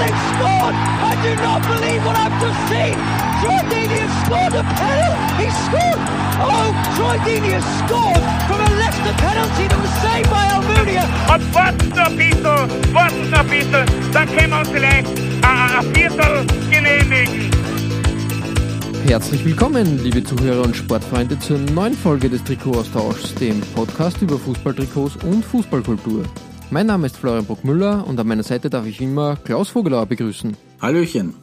they've scored! I do not believe what I've just seen! Troy Deeney has scored a penalty! He scored! Oh, Troy Deeney has scored from a Leicester penalty that was saved by Almunia! Noch ein bisschen, dann können wir uns vielleicht äh, ein Viertel genehmigen. Herzlich willkommen, liebe Zuhörer und Sportfreunde, zur neuen Folge des Trikotaustauschs, dem Podcast über Fußballtrikots und Fußballkultur. Mein Name ist Florian Bruckmüller und an meiner Seite darf ich immer Klaus Vogelauer begrüßen. Hallöchen.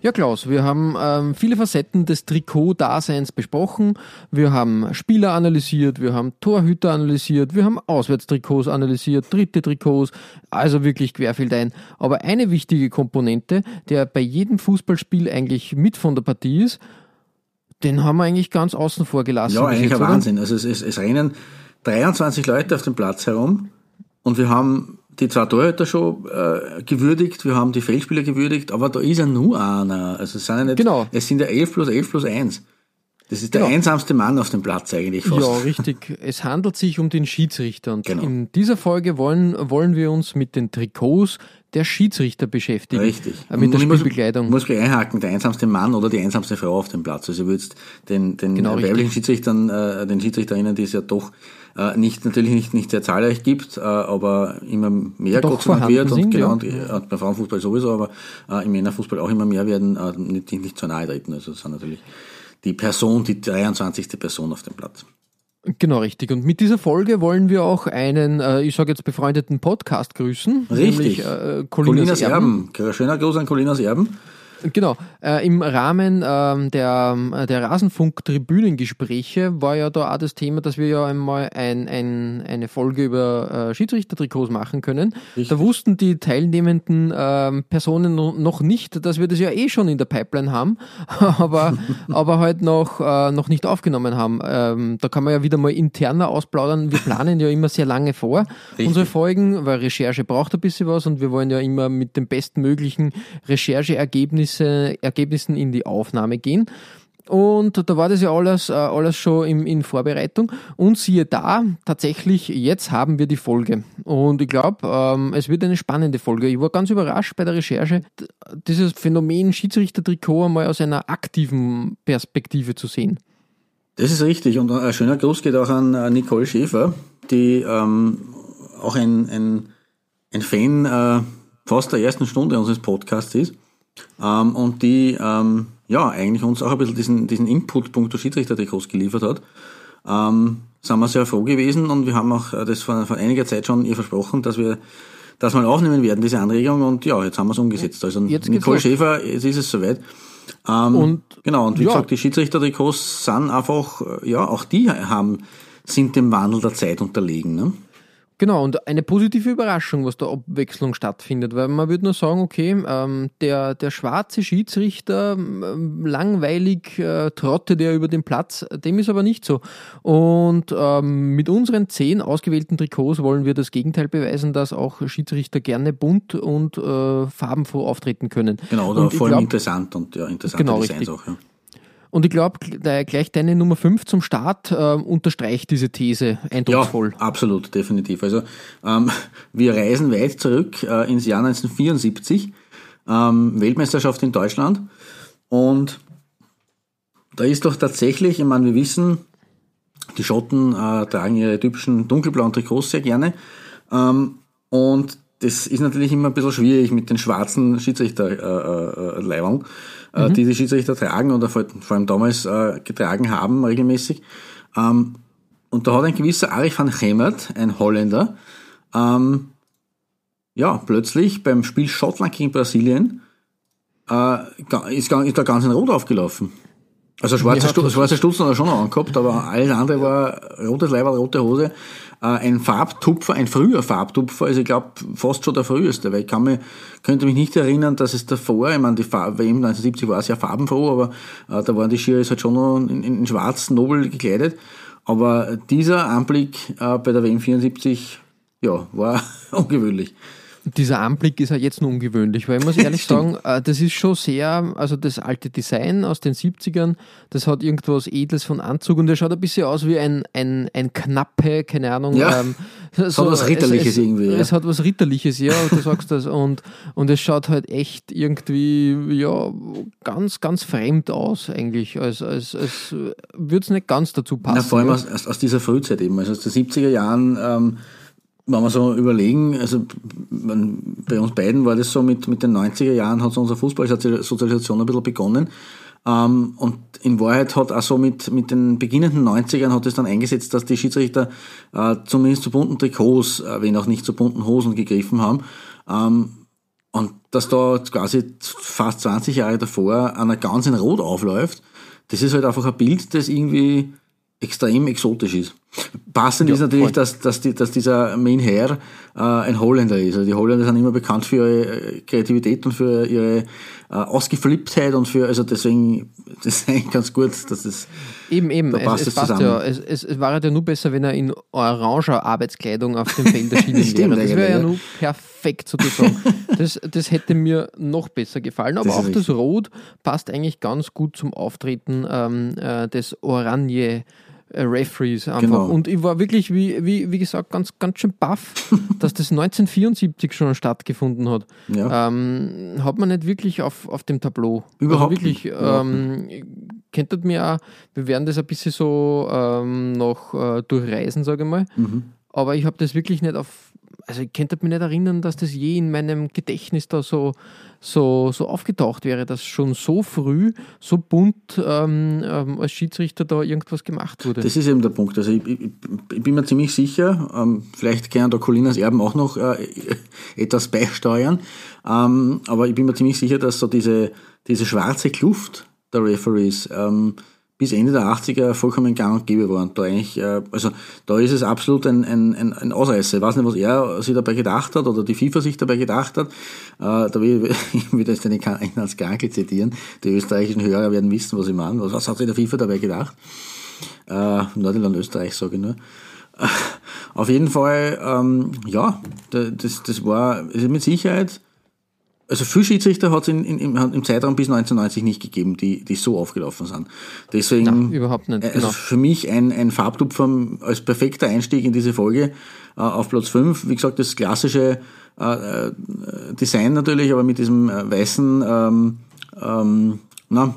Ja, Klaus, wir haben ähm, viele Facetten des Trikot-Daseins besprochen. Wir haben Spieler analysiert, wir haben Torhüter analysiert, wir haben Auswärtstrikots analysiert, dritte Trikots, also wirklich querfeldein. Aber eine wichtige Komponente, der bei jedem Fußballspiel eigentlich mit von der Partie ist, den haben wir eigentlich ganz außen vor gelassen. Ja, eigentlich jetzt, ein oder? Wahnsinn. Also es, es, es rennen 23 Leute auf dem Platz herum und wir haben die zwei Torhüter schon äh, gewürdigt, wir haben die Feldspieler gewürdigt, aber da ist ja nur einer. Also es sind ja nicht, Genau. es sind ja 11 plus 11 plus 1. Das ist der Genau. einsamste Mann auf dem Platz eigentlich fast. Ja, richtig. Es handelt sich um den Schiedsrichter und Genau. in dieser Folge wollen, wollen wir uns mit den Trikots der Schiedsrichter beschäftigen. Richtig. Äh, Mit der Und ich muss-. Muss gleich einhaken, der einsamste Mann oder die einsamste Frau auf dem Platz. Also ich würde jetzt den, den Genau, weiblichen richtig. Schiedsrichtern, äh, den Schiedsrichterinnen, die es ja doch äh, nicht, natürlich nicht, nicht sehr zahlreich gibt, äh, aber immer mehr Doch Gott sei Dank wird und sind, genau, ja. und, äh, bei Frauenfußball sowieso, aber äh, im Männerfußball auch immer mehr werden, äh, nicht, nicht, nicht zu nahe treten. Also das sind natürlich die Person, die 23. Person auf dem Platz. Genau, richtig. Und mit dieser Folge wollen wir auch einen, äh, ich sage jetzt befreundeten Podcast grüßen. Richtig. Nämlich, äh, Colinas, Colinas Erben. Erben. Schöner Gruß an Colinas Erben. Genau. Äh, Im Rahmen ähm, der, der Rasenfunk-Tribünengespräche war ja da auch das Thema, dass wir ja einmal ein, ein, eine Folge über äh, Schiedsrichtertrikots machen können. Da wussten die teilnehmenden ähm, Personen no- noch nicht, dass wir das ja eh schon in der Pipeline haben, aber, aber halt noch, äh, noch nicht aufgenommen haben. Ähm, da kann man ja wieder mal interner ausplaudern. Wir planen ja immer sehr lange vor, unsere Folgen, weil Recherche braucht ein bisschen was und wir wollen ja immer mit den bestmöglichen Rechercheergebnisse Ergebnissen in die Aufnahme gehen. Und da war das ja alles, äh, alles schon im, in Vorbereitung. Und siehe da, tatsächlich, jetzt haben wir die Folge. Und ich glaube, ähm, es wird eine spannende Folge. Ich war ganz überrascht bei der Recherche, dieses Phänomen Schiedsrichter-Trikot einmal aus einer aktiven Perspektive zu sehen. Das ist richtig. Und ein schöner Gruß geht auch an äh, Nicole Schäfer, die ähm, auch ein, ein, ein Fan äh, fast der ersten Stunde unseres Podcasts ist. Ähm, und die ähm, ja eigentlich uns auch ein bisschen diesen, diesen Input punkto Schiedsrichter-Trikots geliefert hat. Ähm, sind wir sehr froh gewesen und wir haben auch äh, das vor, vor einiger Zeit schon ihr versprochen, dass wir das mal aufnehmen werden, diese Anregung. Und ja, jetzt haben wir es umgesetzt. Also Jetzt Nicole. Schäfer, jetzt ist es soweit. Ähm, Und- genau, und wie ja. gesagt, die Schiedsrichter-Trikots sind einfach, äh, ja, auch die haben, sind dem Wandel der Zeit unterlegen. Ne? Genau, und eine positive Überraschung, was da Abwechslung stattfindet, weil man würde nur sagen, okay, ähm, der, der schwarze Schiedsrichter, ähm, langweilig äh, trottet er über den Platz, dem ist aber nicht so. Und ähm, mit unseren zehn ausgewählten Trikots wollen wir das Gegenteil beweisen, dass auch Schiedsrichter gerne bunt und äh, farbenfroh auftreten können. Genau, oder und vor allem glaub- interessant und ja, interessante Genau, Designs richtig. auch. Ja. Und ich glaube, gleich deine Nummer 5 zum Start äh, unterstreicht diese These eindrucksvoll. Ja, absolut, definitiv. Also ähm, wir reisen weit zurück äh, ins Jahr 1974, ähm, Weltmeisterschaft in Deutschland. Und da ist doch tatsächlich, ich meine, wir wissen, die Schotten äh, tragen ihre typischen dunkelblauen Trikots sehr gerne. Ähm, und das ist natürlich immer ein bisschen schwierig mit den schwarzen Schiedsrichterleibern, äh, äh, Äh, die die Schiedsrichter tragen oder vor, vor allem damals äh, getragen haben regelmäßig. Ähm, und da hat ein gewisser Arich van Gemert, ein Holländer, ähm, ja, plötzlich beim Spiel Schottland gegen Brasilien äh, ist, ist da ganz in Rot aufgelaufen. Also schwarzer, Stu schwarzer Stutzen hat er schon noch angehabt, aber alles andere war rotes Leiberl, rote Hose. Äh, ein Farbtupfer, ein früher Farbtupfer, also ich glaube fast schon der früheste, weil ich kann mich, könnte mich nicht erinnern, dass es davor, ich meine, die Farbe, WM 1970 war sehr farbenfroh, aber äh, da waren die Schiris halt schon noch in, in, in schwarz nobel gekleidet. Aber dieser Anblick äh, bei der WM 74, ja, war ungewöhnlich. Dieser Anblick ist halt jetzt nur ungewöhnlich, weil ich muss ehrlich sagen, äh, das ist schon sehr, also das alte Design aus den 70ern, das hat irgendwas Edles von Anzug und der schaut ein bisschen aus wie ein, ein, ein Knappe, keine Ahnung. Ja, ähm, hat was Ritterliches es, es, irgendwie, ja. Es hat was Ritterliches, ja, du sagst das. Und, und es schaut halt echt irgendwie, ja, ganz, ganz fremd aus eigentlich, als, als, als würde es nicht ganz dazu passen. Na, vor allem ja. aus, aus, aus dieser Frühzeit eben, also aus den 70er Jahren, ähm, wenn wir so überlegen, also bei uns beiden war das so mit, mit den 90er Jahren hat so unsere Fußballsozialisation ein bisschen begonnen. Ähm, und in Wahrheit hat auch so mit, mit den beginnenden 90ern hat es dann eingesetzt, dass die Schiedsrichter äh, zumindest zu bunten Trikots, äh, wenn auch nicht zu bunten Hosen gegriffen haben. Ähm, und dass da quasi fast 20 Jahre davor einer ganz in Rot aufläuft, das ist halt einfach ein Bild, das irgendwie extrem exotisch ist. Passend Ja, ist natürlich, voll. dass, dass, die, dass dieser Main Herr äh, ein Holländer ist. Also die Holländer sind immer bekannt für ihre äh, Kreativität und für ihre äh, Ausgeflipptheit und für, also deswegen, das ist eigentlich ganz gut, dass das Eben, eben. Da Es, passt es es passt zusammen. ja. Es, es, es wäre ja nur besser, wenn er in oranger Arbeitskleidung auf dem Feld erschienen wäre. Das wäre ja ja. nur perfekt sozusagen. das, das hätte mir noch besser gefallen. Aber Das auch das richtig. Rot passt eigentlich ganz gut zum Auftreten ähm, äh, des Oranje. Äh, Referees einfach. Genau. Und ich war wirklich, wie, wie, wie gesagt, ganz, ganz schön baff, dass das 1974 schon stattgefunden hat. Ja. Ähm, hat man nicht wirklich auf, auf dem Tableau. Überhaupt also wirklich, nicht. Ähm, könntet mir auch, wir werden das ein bisschen so ähm, noch äh, durchreisen, sage ich mal. Mhm. Aber ich habe das wirklich nicht auf, also ich könnte mich nicht erinnern, dass das je in meinem Gedächtnis da so, so, so aufgetaucht wäre, dass schon so früh, so bunt ähm, ähm, als Schiedsrichter da irgendwas gemacht wurde. Das ist eben der Punkt. Also ich, ich, ich bin mir ziemlich sicher, ähm, vielleicht können da Colinas Erben auch noch äh, etwas beisteuern, ähm, aber ich bin mir ziemlich sicher, dass so diese, diese schwarze Kluft der Referees ähm, bis Ende der 80er vollkommen gang und gäbe war. Und da eigentlich, äh, also da ist es absolut ein, ein, ein, ein Ausreißer. Ich weiß nicht, was er sich dabei gedacht hat oder die FIFA sich dabei gedacht hat. Äh, da will ich wieder den als Krankel zitieren. Die österreichischen Hörer werden wissen, was ich meine. Was, was hat sich der FIFA dabei gedacht? Äh, Nordirland, Österreich, sage ich nur. Auf jeden Fall, ähm, ja, da- das, das war mit Sicherheit, also viele Schiedsrichter hat es im, Zeitraum bis 1990 nicht gegeben, die, die so aufgelaufen sind. Deswegen, Nein, überhaupt nicht, äh, genau. Also für mich ein, ein Farbtupfer als perfekter Einstieg in diese Folge äh, auf Platz 5. Wie gesagt, das klassische äh, äh, Design natürlich, aber mit diesem äh, weißen, ähm, ähm, na,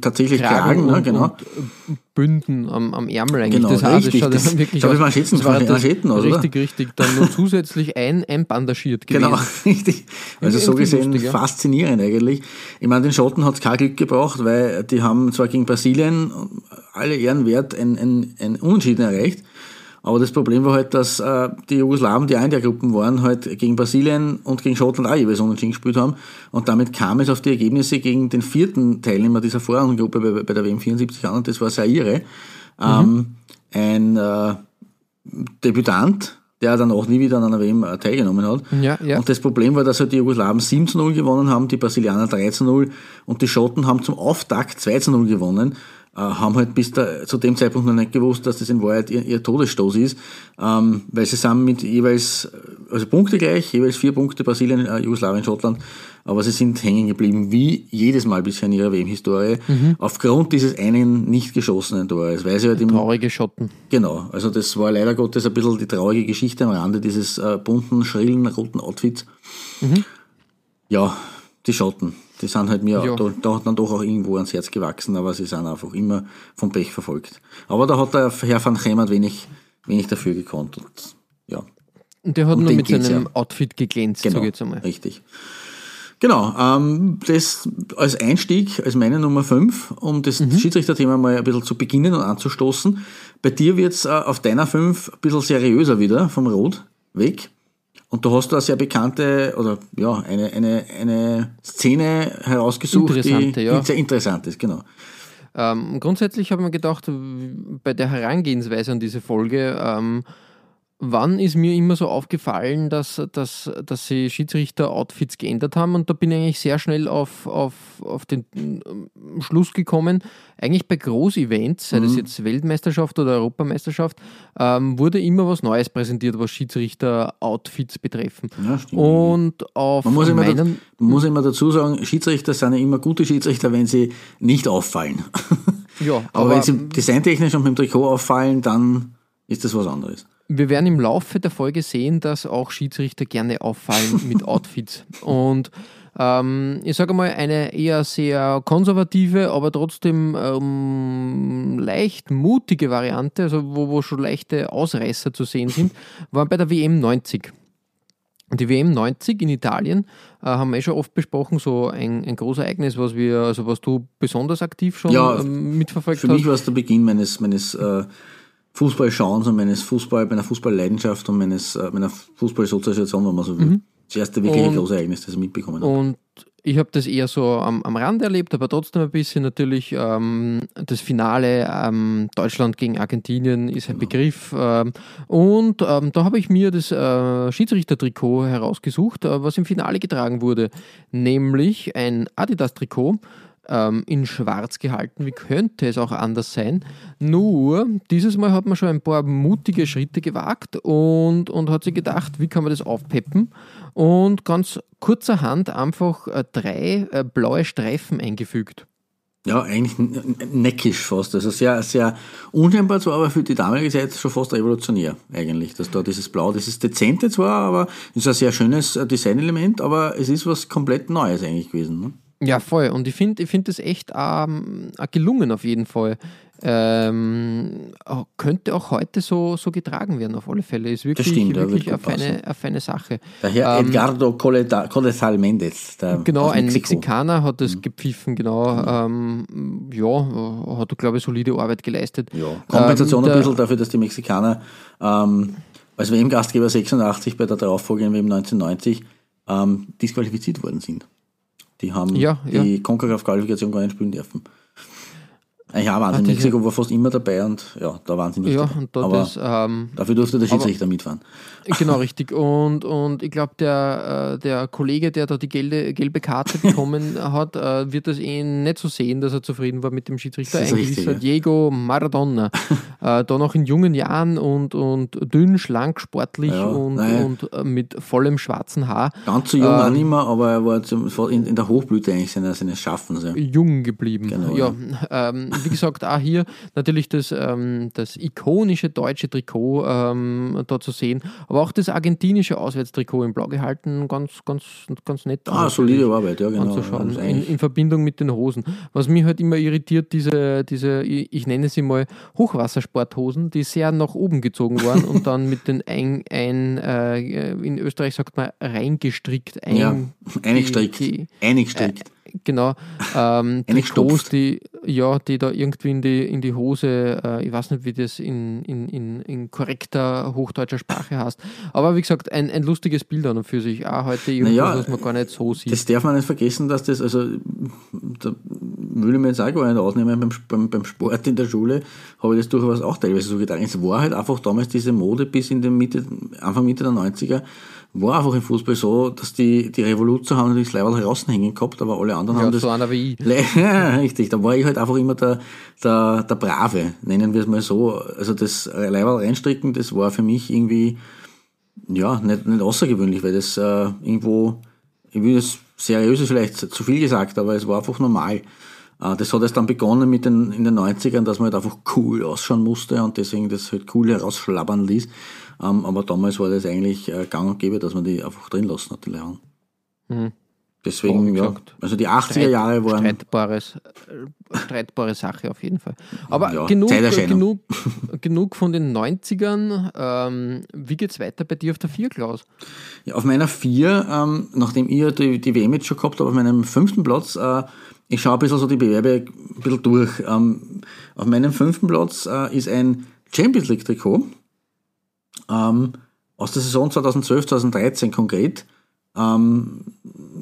tatsächlich Kragen, ne, und, genau. Bünden am, am Ärmel eigentlich. Genau, das, richtig. Das Das- wirklich aus. das waren Schätzen- das war das Manschetten, oder? Richtig, richtig. Dann nur zusätzlich ein, einbandagiert gewesen. Genau, richtig. Also so gesehen lustig, ja. faszinierend eigentlich. Ich meine, den Schotten hat es kein Glück gebraucht, weil die haben zwar gegen Brasilien alle Ehren wert ein, ein, ein Unentschieden erreicht, aber das Problem war halt, dass äh, die Jugoslawen, die auch in der Gruppen waren, halt gegen Brasilien und gegen Schottland auch jeweils unentschieden gespielt haben. Und damit kam es auf die Ergebnisse gegen den vierten Teilnehmer dieser Vorrundengruppe bei, bei der WM 74 an, und das war Zaire. Ähm, ein äh, Debütant, der dann auch nie wieder an einer WM äh, teilgenommen hat. Ja, ja. Und das Problem war, dass halt die Jugoslawen 7 zu 0 gewonnen haben, die Brasilianer 3 zu 0 und die Schotten haben zum Auftakt 2 zu 0 gewonnen, haben halt bis da, zu dem Zeitpunkt noch nicht gewusst, dass das in Wahrheit ihr, ihr Todesstoß ist, ähm, weil sie sind mit jeweils, äh, also Punkte gleich, jeweils vier Punkte Brasilien, äh, Jugoslawien, Schottland, aber sie sind hängen geblieben, wie jedes Mal bisher in ihrer WM-Historie, aufgrund dieses einen nicht geschossenen Tores, weil sie halt im, Traurige Schotten. Genau, also das war leider Gottes ein bisschen die traurige Geschichte am Rande dieses äh, bunten, schrillen, roten Outfits. Ja, die Schotten, die sind halt mir Ja. da, da hat dann doch auch irgendwo ans Herz gewachsen, aber sie sind einfach immer vom Pech verfolgt. Aber da hat der Herr van Chemert wenig, wenig dafür gekonnt. Und, ja, Und der hat Um nur mit seinem ja. Outfit geglänzt, genau, sag ich jetzt einmal. richtig. Genau, ähm, das als Einstieg, als meine Nummer 5, um das Mhm. Schiedsrichterthema mal ein bisschen zu beginnen und anzustoßen. Bei dir wird's äh, auf deiner 5 ein bisschen seriöser wieder vom Rot weg. Und da hast du eine sehr bekannte, oder ja, eine, eine, eine Szene herausgesucht, Interessante, die, ja. die sehr interessant ist, genau. Ähm, grundsätzlich habe ich mir gedacht, bei der Herangehensweise an diese Folge, ähm, wann ist mir immer so aufgefallen, dass, dass, dass sie Schiedsrichter-Outfits geändert haben und da bin ich eigentlich sehr schnell auf, auf, auf den ähm, Schluss gekommen, eigentlich bei Groß-Events, sei das Mhm. jetzt Weltmeisterschaft oder Europameisterschaft, ähm, wurde immer was Neues präsentiert, was Schiedsrichter-Outfits betreffen. Ja, stimmt. Und auf Man muss, immer, da- meinen, man muss immer dazu sagen, Schiedsrichter sind ja immer gute Schiedsrichter, wenn sie nicht auffallen. ja, Aber, wenn sie designtechnisch und mit dem Trikot auffallen, dann ist das was anderes. Wir werden im Laufe der Folge sehen, dass auch Schiedsrichter gerne auffallen mit Outfits. Und ähm, ich sage mal, eine eher sehr konservative, aber trotzdem ähm, leicht mutige Variante, also wo, wo schon leichte Ausreißer zu sehen sind, war bei der WM 90. Und die WM 90 in Italien äh, haben wir eh schon oft besprochen, so ein, ein Großereignis, was wir, also was du besonders aktiv schon Ja, ähm, mitverfolgt Für hast. mich war es der Beginn meines, meines äh, Fußballschauens und meines Fußball, meiner Fußballleidenschaft und meines, äh, meiner Fußballsozialisation, wenn man so will. Das erste wirkliche Und- große Ereignis, das ich mitbekommen habe. Und ich habe das eher so am, am Rand erlebt, aber trotzdem ein bisschen natürlich ähm, das Finale ähm, Deutschland gegen Argentinien ist ein Begriff. Ähm, und ähm, da habe ich mir das äh, Schiedsrichtertrikot herausgesucht, äh, was im Finale getragen wurde, nämlich ein Adidas-Trikot. Ähm, in schwarz gehalten. Wie könnte es auch anders sein? Nur, dieses Mal hat man schon ein paar mutige Schritte gewagt und, und hat sich gedacht, wie kann man das aufpeppen? Und ganz kurzerhand einfach äh, drei äh, blaue Streifen eingefügt. Ja, eigentlich neckisch fast. Also sehr, sehr unscheinbar zwar, aber für die damalige Zeit schon fast revolutionär eigentlich. Dass da dieses Blau, das ist dezente zwar, aber ist ein sehr schönes äh, Designelement, aber es ist was komplett Neues eigentlich gewesen. Ne? Ja, voll. Und ich finde ich find das echt ähm, gelungen auf jeden Fall. Ähm, könnte auch heute so, so getragen werden, auf alle Fälle. Ist wirklich, stimmt, wirklich eine, passen. feine, eine feine Sache. Der Herr Ähm, Edgardo Mendez. Der Genau, ein Mexiko. Mhm. Mexikaner hat das gepfiffen, genau. Ähm, ja, hat, glaube ich, solide Arbeit geleistet. Ja, Kompensation Ähm, ein bisschen dafür, dass die Mexikaner ähm, als WM-Gastgeber 86 bei der darauffolgenden WM 1990 ähm, disqualifiziert worden sind. Die haben Ja, die CONCACAF-Qualifikation gar nicht spielen dürfen. Ja, Wahnsinn. Mexiko war fast immer dabei und ja, da waren sie nicht Ja, und da Aber das, ähm, dafür durfte der Schiedsrichter mitfahren. genau richtig. Und, und ich glaube, der, äh, der Kollege, der da die gelbe, gelbe Karte bekommen hat, äh, wird das eh nicht so sehen, dass er zufrieden war mit dem Schiedsrichter. Das ist Eigentlich richtig, ist er ja. Diego Maradona. äh, da noch in jungen Jahren und, und dünn, schlank, sportlich Ja, und, und mit vollem schwarzen Haar. Ganz so jung auch Ähm, nicht mehr, aber er war zum, in, in der Hochblüte eigentlich seines, seines Schaffens. Ja. jung geblieben. Genau, ja, Ähm, wie gesagt, auch hier natürlich das, ähm, das ikonische deutsche Trikot ähm, da zu sehen, aber auch das argentinische Auswärtstrikot in Blau gehalten, ganz, ganz, ganz nett. Ah, solide Arbeit, ja, genau. Anzuschauen, in, in Verbindung mit den Hosen. Was mich halt immer irritiert, diese, diese ich, ich nenne sie mal Hochwassersporthosen, die sehr nach oben gezogen waren und dann mit den ein, ein äh, in Österreich sagt man reingestrickt, ein, ja, eingestrickt. die- die- eingestrickt. Genau. Ähm, Eingestopft. Trikots, die, ja, die da irgendwie in die, in die Hose, äh, ich weiß nicht, wie das in, in, in, in korrekter hochdeutscher Sprache heißt. Aber wie gesagt, ein, ein lustiges Bild an und für sich. Auch heute irgendwas, Naja, was man gar nicht so sieht. Das darf man nicht vergessen, dass das, also da will ich mir jetzt auch gar nicht ausnehmen, beim, beim, beim Sport in der Schule habe ich das durchaus auch teilweise so getan. Es war halt einfach damals diese Mode bis in den Mitte, Anfang Mitte der 90er, war einfach im Fußball so, dass die, die Revolution haben natürlich das Leiberl heraushängen gehabt, aber alle anderen ja, haben das so einer wie ich. Ja, richtig. Da war ich halt einfach immer der, der, der Brave, nennen wir es mal so. Also das Leiberl reinstricken, das war für mich irgendwie, ja, nicht, nicht außergewöhnlich, weil das äh, irgendwo, ich will das seriös ist vielleicht zu viel gesagt, aber es war einfach normal. Äh, das hat erst dann begonnen mit den, in den 90ern, dass man halt einfach cool ausschauen musste und deswegen das halt cool herausschlabbern ließ. Ähm, aber damals war das eigentlich äh, gang und gäbe, dass man die einfach drin lassen hat, die Lehren. Mhm. Deswegen, Ja, also die 80er Jahre waren, Streitbares, äh, streitbare Sache auf jeden Fall. Aber Ja, genug, Zeiterscheinung. genug, genug von den 90ern. Ähm, wie geht's weiter bei dir auf der Vier, Klaus? Ja, auf meiner vier, ähm, nachdem ich ja die, die WM jetzt schon gehabt habe, auf meinem fünften Platz, äh, ich schaue ein bisschen so die Bewerbe ein bisschen durch. Ähm, auf meinem fünften Platz äh, ist ein Champions League Trikot ähm, aus der Saison 2012, 2013 konkret. Ähm,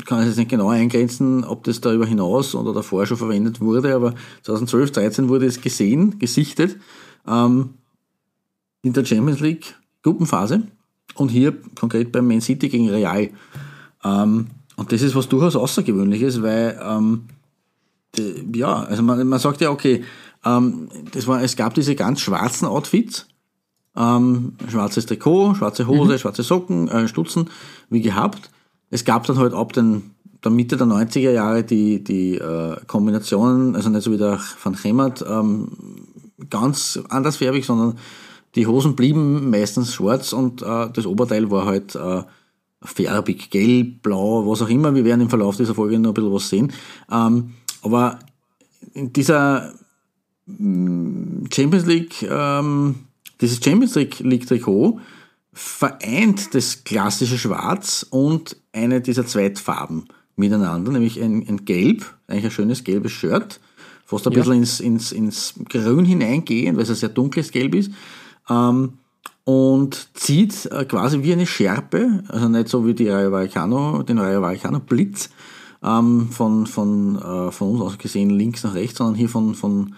kann ich jetzt nicht genau eingrenzen, ob das darüber hinaus oder davor schon verwendet wurde, aber 2012, 13 wurde es gesehen, gesichtet ähm, in der Champions League Gruppenphase und hier konkret beim Man City gegen Real. Ähm, und das ist was durchaus Außergewöhnliches, weil ähm, die, ja, also man, man sagt ja, okay, ähm, das war, es gab diese ganz schwarzen Outfits, ähm, schwarzes Trikot, schwarze Hose, mhm. schwarze Socken, äh, Stutzen, wie gehabt. Es gab dann halt ab den, der Mitte der 90er Jahre die, die äh, Kombinationen, also nicht so wie der Van Chemert, ähm, ganz andersfärbig, sondern die Hosen blieben meistens schwarz und äh, das Oberteil war halt äh, färbig, gelb, blau, was auch immer. Wir werden im Verlauf dieser Folge noch ein bisschen was sehen. Ähm, aber in dieser mm, Champions League, ähm, dieses Champions League Trikot vereint das klassische Schwarz und eine dieser Zweitfarben miteinander, nämlich ein, ein Gelb, eigentlich ein schönes gelbes Shirt, fast ein ja. bisschen ins, ins, ins Grün hineingehen, weil es ein sehr dunkles Gelb ist, ähm, und zieht äh, quasi wie eine Schärpe, also nicht so wie die Rayo Vallecano, den Rayo Vallecano Blitz, ähm, von, von, äh, von uns aus gesehen links nach rechts, sondern hier von, von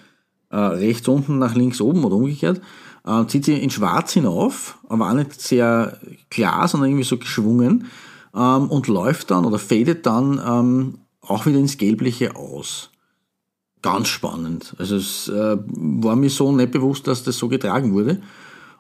äh, rechts unten nach links oben oder umgekehrt, äh, zieht sie in schwarz hinauf, aber auch nicht sehr klar, sondern irgendwie so geschwungen ähm, und läuft dann oder fadet dann ähm, auch wieder ins Gelbliche aus. Ganz spannend. Also es äh, war mir so nicht bewusst, dass das so getragen wurde.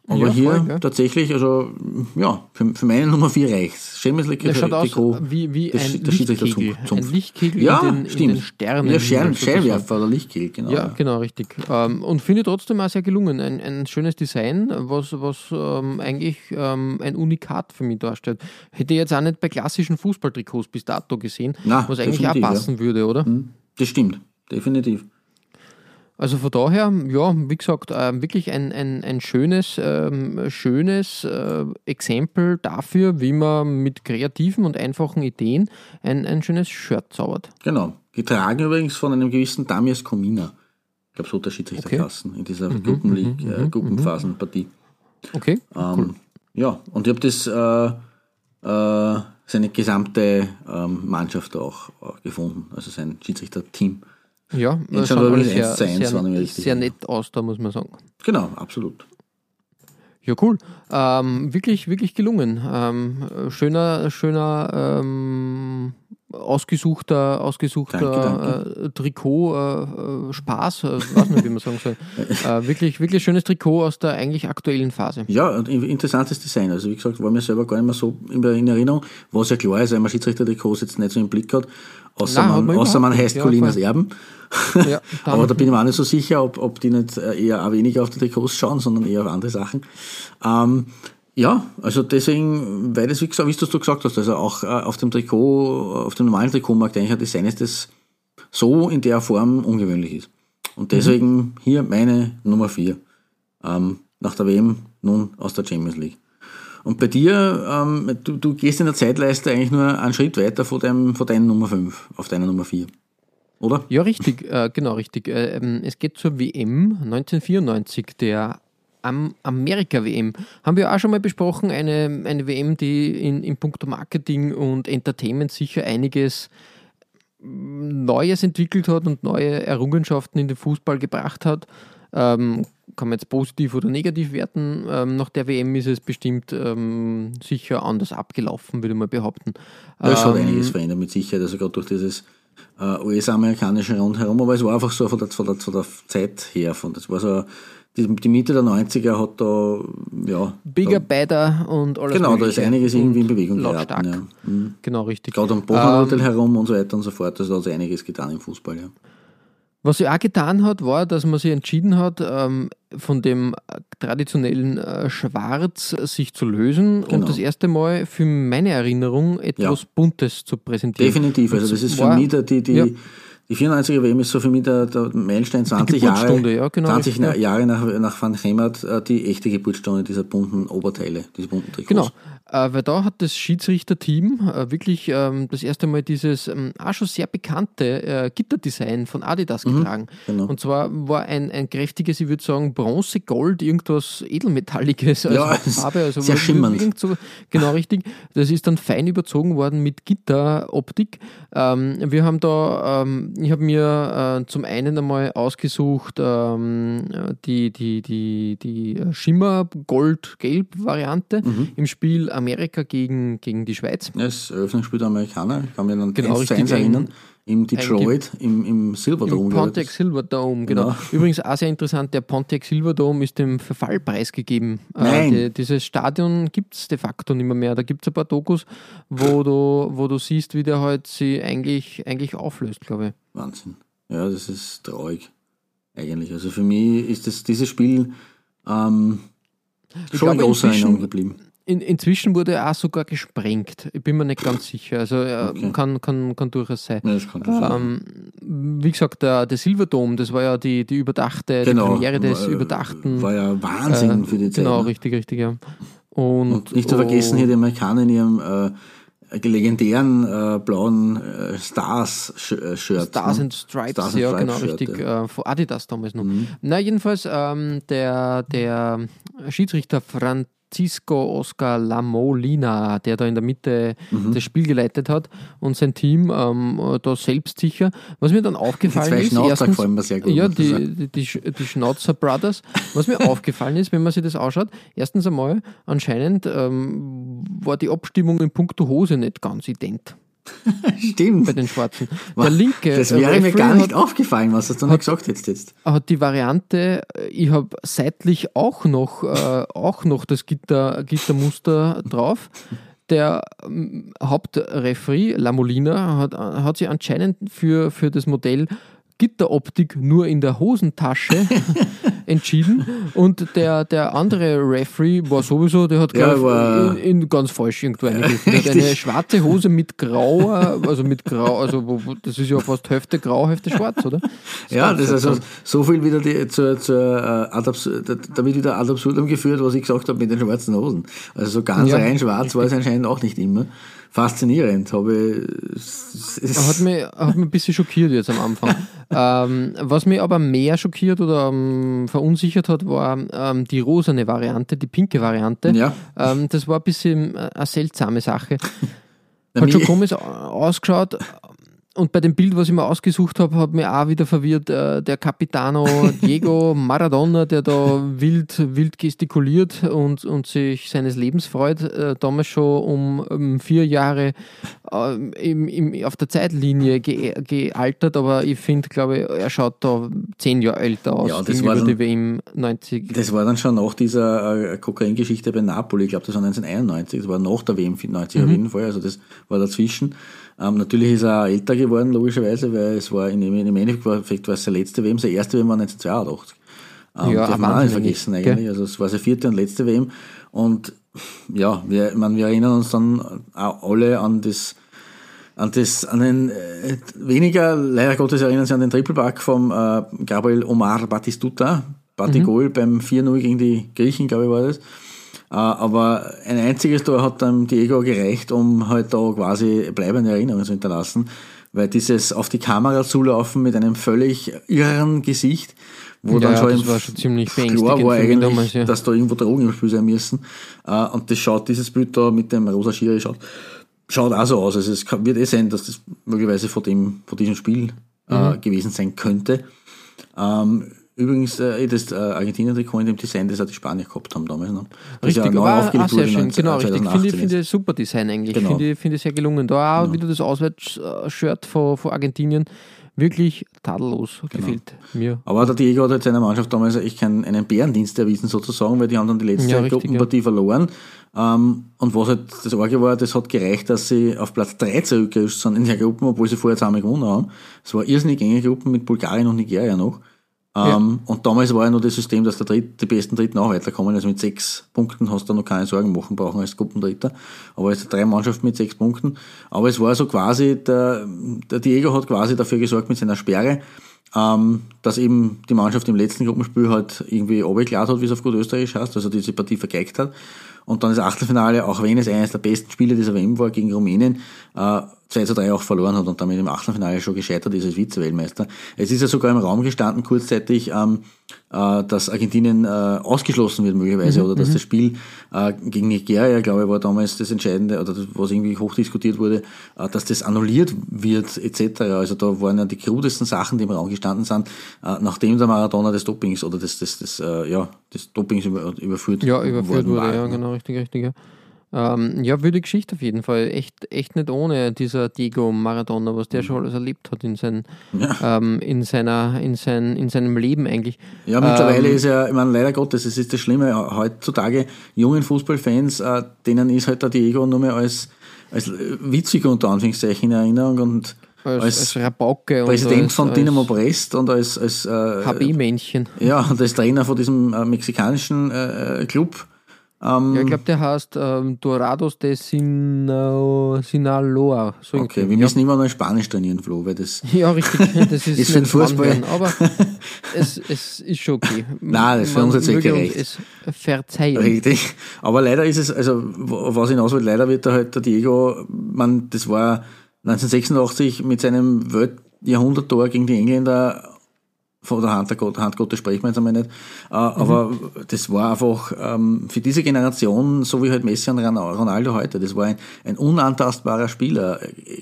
Aber ja, hier voll, tatsächlich, also ja, für, für meine Nummer 4 reicht's. Der schaut aus wie, wie ein der Lichtkegel. Ein Lichtkegel ja, in, den, stimmt. in den Sternen. Ja, Schern, Scheinwerfer oder Lichtkegel, genau. Ja, genau, richtig. Ähm, und finde trotzdem auch sehr gelungen. Ein, ein schönes Design, was, was ähm, eigentlich ähm, ein Unikat für mich darstellt. Hätte ich jetzt auch nicht bei klassischen Fußballtrikots bis dato gesehen, Na, was eigentlich auch passen ja. würde, oder? Hm, das stimmt, definitiv. Also von daher, ja, wie gesagt, äh, wirklich ein, ein, ein schönes, ähm, schönes äh, Exempel dafür, wie man mit kreativen und einfachen Ideen ein, ein schönes Shirt zaubert. Genau. Getragen übrigens von einem gewissen Damias Komina. Ich glaube, so der Schiedsrichterklassen okay. in dieser mhm, Gruppenleague, mhm, äh, mhm, Gruppenphasenpartie. Okay. Ähm, cool. Ja, und ich habe das äh, äh, seine gesamte ähm, Mannschaft auch äh, gefunden, also sein Schiedsrichterteam. Ja, das schaut aber sehr, sehr, sehr, sehr nett aus, da muss man sagen. Genau, absolut. Ja, cool. Ähm, wirklich, wirklich gelungen. Ähm, schöner, schöner, ähm, ausgesuchter, ausgesuchter danke, danke. Äh, Trikot, äh, Spaß, äh, weiß nicht, wie man sagen soll. äh, wirklich, wirklich schönes Trikot aus der eigentlich aktuellen Phase. Ja, interessantes Design. Also wie gesagt, war mir selber gar nicht mehr so in Erinnerung, was ja klar ist, weil man Schiedsrichter-Trikots jetzt nicht so im Blick hat, außer, Nein, man, außer man heißt ja, Colinas Erben. Ja, Aber da bin ich mir auch nicht so sicher, ob, ob die nicht äh, eher weniger auf die Trikots schauen, sondern eher auf andere Sachen. Ähm, ja, also deswegen, weil das, wie, gesagt, wie du gesagt hast, also auch äh, auf dem Trikot, auf dem normalen Trikotmarkt eigentlich ein Design ist, das so in der Form ungewöhnlich ist. Und deswegen mhm. hier meine Nummer 4. Ähm, nach der WM nun aus der Champions League. Und bei dir, ähm, du, du gehst in der Zeitleiste eigentlich nur einen Schritt weiter von, deinem, von deiner Nummer 5 auf deiner Nummer 4 oder? Ja, richtig, äh, genau, richtig. Äh, ähm, es geht zur WM 1994, der am Amerika-WM. Haben wir auch schon mal besprochen, eine, eine WM, die in, in puncto Marketing und Entertainment sicher einiges Neues entwickelt hat und neue Errungenschaften in den Fußball gebracht hat. Ähm, kann man jetzt positiv oder negativ werten. Ähm, nach der WM ist es bestimmt ähm, sicher anders abgelaufen, würde man behaupten. es hat ähm, einiges verändert mit Sicherheit, also gerade durch dieses äh, US-amerikanischen rundherum, aber es war einfach so von der, von der, von der Zeit her. Von, das war so, die, die Mitte der 90er hat da, ja. Bigger, da, better und alles Genau, da ist einiges irgendwie in Bewegung geraten. Ja. Mhm. Genau, richtig. Gerade am Bodenhotel ähm, herum und so weiter und so fort, da hat einiges getan im Fußball, ja. Was sie auch getan hat, war, dass man sich entschieden hat, ähm, von dem traditionellen äh, Schwarz sich zu lösen genau. und das erste Mal für meine Erinnerung etwas ja. Buntes zu präsentieren. Definitiv, also das ist für mich die, die, ja. Die 94er WM ist so für mich der, der Meilenstein 20 Jahre, ja, genau, 20 richtig, ja. Jahre nach, nach Van Hemert äh, die echte Geburtsstunde dieser bunten Oberteile, diese bunten Trikots. Genau, äh, weil da hat das Schiedsrichterteam äh, wirklich ähm, das erste Mal dieses ähm, auch schon sehr bekannte äh, Gitterdesign von Adidas getragen. genau. Und zwar war ein, ein kräftiges, ich würde sagen, Bronze, Gold, irgendwas Edelmetalliges als Ja, Hauptfarbe. Also sehr schimmernd. irgend so, genau richtig. Das ist dann fein überzogen worden mit Gitteroptik. Ähm, wir haben da, ähm, ich habe mir äh, zum einen einmal ausgesucht ähm, die, die, die, die Schimmer-Gold-Gelb-Variante Mhm. im Spiel Amerika gegen, gegen die Schweiz. Das Eröffnungsspiel der Amerikaner, ich kann mich an Genau, 1 zu richtig, 1 erinnern, im Detroit, im, im Silverdome. Im glaub. Pontiac Silverdome, genau. Genau. Übrigens auch sehr interessant, der Pontiac Silverdome ist dem Verfall preisgegeben. Nein. Äh, die, dieses Stadion gibt es de facto nicht mehr. mehr. Da gibt es ein paar Dokus, wo du, wo du siehst, wie der halt sie eigentlich, eigentlich auflöst, glaube ich. Wahnsinn. Ja, das ist traurig, eigentlich. Also für mich ist das, dieses Spiel ähm, schon in glaube, großer Erinnerung geblieben. In, inzwischen wurde er auch sogar gesprengt. Ich bin mir nicht ganz sicher. Also äh, Okay. kann, kann, kann durchaus sein. Ja, kann sein. Ähm, wie gesagt, der, der Silverdome, das war ja die, die überdachte, die Premiere des war, überdachten. War ja Wahnsinn äh, für die Zeit. Genau, ne? richtig, richtig, ja. Und, Und nicht zu vergessen hier die Amerikaner in ihrem äh, legendären äh, blauen äh, Stars-Shirt. Stars ne? and Stripes, Stars and ja, Stripes genau, Shirt, richtig. ja. Mhm. Äh, von Adidas damals noch. Na, jedenfalls, ähm, der, der Schiedsrichter Francisco Oscar Lamolina, der da in der Mitte Mhm. das Spiel geleitet hat und sein Team ähm, da selbstsicher. Was mir dann Die aufgefallen zwei ist, Schnauzer erstens, mir sehr gut. ja, die, die, die, die Schnauzer Brothers. Was mir aufgefallen ist, wenn man sich das anschaut, erstens einmal, anscheinend ähm, war die Abstimmung in puncto Hose nicht ganz ident Stimmt. bei den Schwarzen. Der linke das äh, wäre mir Referee gar nicht hat, aufgefallen, was du noch gesagt hättest jetzt. hat die Variante, äh, ich habe seitlich auch noch, äh, auch noch das Gitter, Gittermuster drauf. Der ähm, Hauptreferee, Lamolina, hat, hat sich anscheinend für, für das Modell Gitteroptik nur in der Hosentasche entschieden und der, der andere Referee war sowieso, der hat Ja, war- in, in ganz falsch irgendwo eingegriffen. Der hat eine schwarze Hose mit grauer, also mit grau, also das ist ja fast Hälfte grau, Hälfte schwarz, oder? Ja, ganz das ist also so viel wieder die, zur, zur äh, ad abs da da wird wieder ad absurdum geführt, was ich gesagt habe mit den schwarzen Hosen. Also so ganz Ja, rein schwarz war es anscheinend auch nicht immer. Faszinierend, habe Hat mich, hat mich ein bisschen schockiert jetzt am Anfang. ähm, was mich aber mehr schockiert oder ähm, verunsichert hat, war ähm, die rosane Variante, die pinke Variante. Ja. Ähm, das war ein bisschen äh, eine seltsame Sache. Hat schon komisch ausgeschaut. Und bei dem Bild, was ich mir ausgesucht habe, hat mir auch wieder verwirrt äh, der Capitano Diego Maradona, der da wild, wild gestikuliert und, und sich seines Lebens freut. Äh, damals schon um, um vier Jahre äh, im, im, auf der Zeitlinie ge, gealtert, aber ich finde, glaube ich, er schaut da zehn Jahre älter aus Ja, das gegenüber war dann- die WM 90. Das war dann schon nach dieser Kokaingeschichte bei Napoli, ich glaube, das war 1991, das war nach der WM 90 Mhm. auf jeden Fall, also das war dazwischen. Ähm, natürlich ist er älter geworden, logischerweise, weil es war in, im Endeffekt war es seine letzte WM, seine erste WM war 1982. Ähm, Ja, darf man auch nicht vergessen eigentlich. Also es war seine vierte und letzte WM. Und ja, wir, ich meine, wir erinnern uns dann auch alle an das an das, an den äh, weniger, leider Gottes erinnern Sie an den Triple-Back vom äh, Gabriel Omar Batistuta, Batigol beim 4-0 gegen die Griechen, glaube ich, war das. Äh, aber ein einziges Tor hat dann Diego gereicht, um halt da quasi bleibende Erinnerungen zu hinterlassen, weil dieses auf die Kamera zulaufen mit einem völlig irren Gesicht, wo Ja, dann schon das im war schon ziemlich klar war eigentlich, damals, ja. dass da irgendwo Drogen im Spiel sein müssen. Äh, und das schaut, dieses Bild da mit dem rosa Schiri schaut, schaut auch so aus. Also es wird eh sein, dass das möglicherweise vor dem, vor diesem Spiel Mhm. äh, gewesen sein könnte. Ähm, übrigens, äh, das äh, Argentinien-Trikot in dem Design, das auch die Spanier gehabt haben damals. Ne? Das Richtig, ja neu aufgelegt sehr schön, 19- genau, richtig. 2018 Finde ich jetzt. finde ich super Design eigentlich. Genau. Finde ich, finde ich sehr gelungen. Da auch wieder das Auswärtsshirt von, von Argentinien. Wirklich tadellos Genau. gefällt mir. Aber der Diego hat halt seiner Mannschaft damals echt keinen, einen Bärendienst erwiesen sozusagen, weil die haben dann die letzte Ja, richtig, Gruppenpartie verloren. Ähm, und was halt das Orge war, das hat gereicht, dass sie auf Platz 3 zurückgerutscht sind in der Gruppe, obwohl sie vorher zusammen gewonnen haben. Es war irrsinnig enge Gruppen mit Bulgarien und Nigeria noch. Ähm, Und damals war ja noch das System, dass der Dritt, die besten Dritten auch weiterkommen. Also mit sechs Punkten hast du noch keine Sorgen machen brauchen als Gruppendritter. Aber es sind drei Mannschaften mit sechs Punkten. Aber es war so quasi, der, der Diego hat quasi dafür gesorgt mit seiner Sperre, ähm, dass eben die Mannschaft im letzten Gruppenspiel halt irgendwie abgeklärt hat, wie es auf gut Österreich heißt, also diese Partie vergeigt hat. Und dann das Achtelfinale, auch wenn es eines der besten Spiele dieser WM war gegen Rumänien, äh, 2 zu 3 auch verloren hat und damit im Achtelfinale schon gescheitert ist als Vize-Weltmeister. Es ist ja sogar im Raum gestanden kurzzeitig, ähm, äh, dass Argentinien äh, ausgeschlossen wird möglicherweise Mhm, oder dass das Spiel äh, gegen Nigeria, glaube ich, war damals das Entscheidende oder das, was irgendwie hochdiskutiert wurde, äh, dass das annulliert wird etc. Also da waren ja die krudesten Sachen, die im Raum gestanden sind, äh, nachdem der Maradona des Dopings oder des, des, des, äh, ja, des Dopings über, überführt, Ja, überführt wurde, war. ja, genau, richtig, richtig. Ja. Ähm, ja, wilde Geschichte auf jeden Fall. Echt, echt nicht ohne dieser Diego Maradona, was der Mhm. schon alles erlebt hat in, sein, ähm, in, seiner, in, sein, in seinem Leben eigentlich. Ja, mittlerweile Ähm, ist ja, ich meine, leider Gottes, es ist das Schlimme, heutzutage jungen Fußballfans, äh, denen ist halt der Diego nur mehr als, als witzig unter Anführungszeichen in Erinnerung und als, als, als Präsident als, von als Dynamo Brest und als, als äh, HB-Männchen. ja, und als Trainer von diesem äh, mexikanischen äh, Club. Ähm, Ja, ich glaube, der heißt ähm, Dorados de Sina- Sinaloa. So okay, wir ja. müssen immer noch Spanisch trainieren, Flo, weil das. Ja, richtig. Das ist, Ist für den Fußball- werden, aber es, es ist schon okay. Nein, das ist für Man unsere Zwecke möge uns recht. Es verzeihen. Richtig. Aber leider ist es, also was hinaus will, leider wird da halt der Diego, man, das war 1986 mit seinem Weltjahrhunderttor gegen die Engländer von der Hand, der Gott, Hand Gottes sprechen wir jetzt einmal nicht. Äh, Aber das war einfach ähm, für diese Generation, so wie halt Messi und Ron- Ronaldo heute, das war ein, ein unantastbarer Spieler.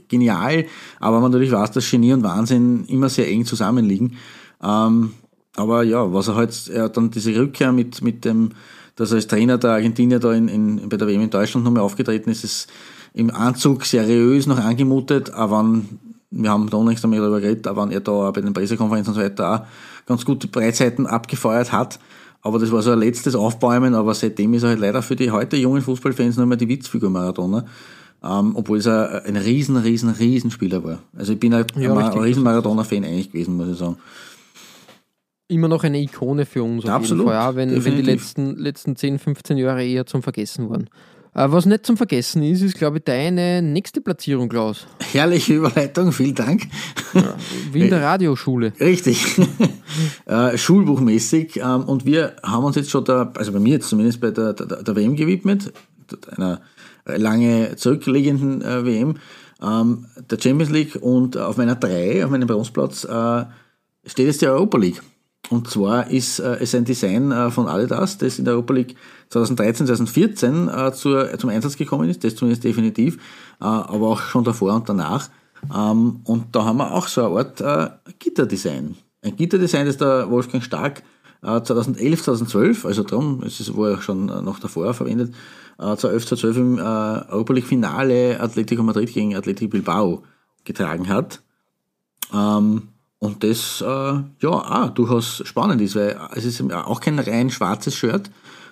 Genial, aber man natürlich weiß, dass Genie und Wahnsinn immer sehr eng zusammenliegen. Ähm, aber ja, was er halt, er hat dann diese Rückkehr mit, mit dem, dass er als Trainer der Argentinier da in, in, bei der WM in Deutschland nochmal aufgetreten ist, ist im Anzug seriös noch angemutet, aber wenn, wir haben da unlängst einmal darüber geredet, aber wenn er da auch bei den Pressekonferenzen und so weiter auch ganz gute Breitseiten abgefeuert hat, aber das war so ein letztes Aufbäumen, aber seitdem ist er halt leider für die heute jungen Fußballfans nur mehr die Witzfigur Maradona. Ähm, obwohl es ein, ein riesen, riesen, riesen Spieler war. Also ich bin ein, Ja, ein, riesen Maradona-Fan eigentlich gewesen, muss ich sagen. Immer noch eine Ikone für uns Absolut, jeden Fall, auch wenn, wenn die letzten, letzten 10, 15 Jahre eher zum Vergessen waren. Äh, was nicht zum Vergessen ist, ist, glaube ich, deine nächste Platzierung, Klaus. Herrliche Überleitung, vielen Dank. Wie in der Radioschule. Richtig. äh, schulbuchmäßig. Ähm, und wir haben uns jetzt schon da, also bei mir jetzt zumindest bei der, der, der WM gewidmet, einer lange zurückliegenden äh, WM, ähm, der Champions League und auf meiner 3, auf meinem Bronzeplatz, äh, steht jetzt die Europa League. Und zwar ist äh, es ein Design äh, von Adidas, das in der Europa League 2013, 2014 äh, zur, zum Einsatz gekommen ist, das zumindest definitiv, aber auch schon davor und danach. Ähm, und da haben wir auch so eine Art Gitterdesign. Ein Gitterdesign, das der Wolfgang Stark äh, 2011, 2012, also darum, es ist, wurde auch schon noch davor verwendet, äh, 2011, 2012 im Europa League Finale Atletico Madrid gegen Atletico Bilbao getragen hat. Ähm, und das, äh, ja, auch durchaus spannend ist, weil es ist auch kein rein schwarzes Shirt,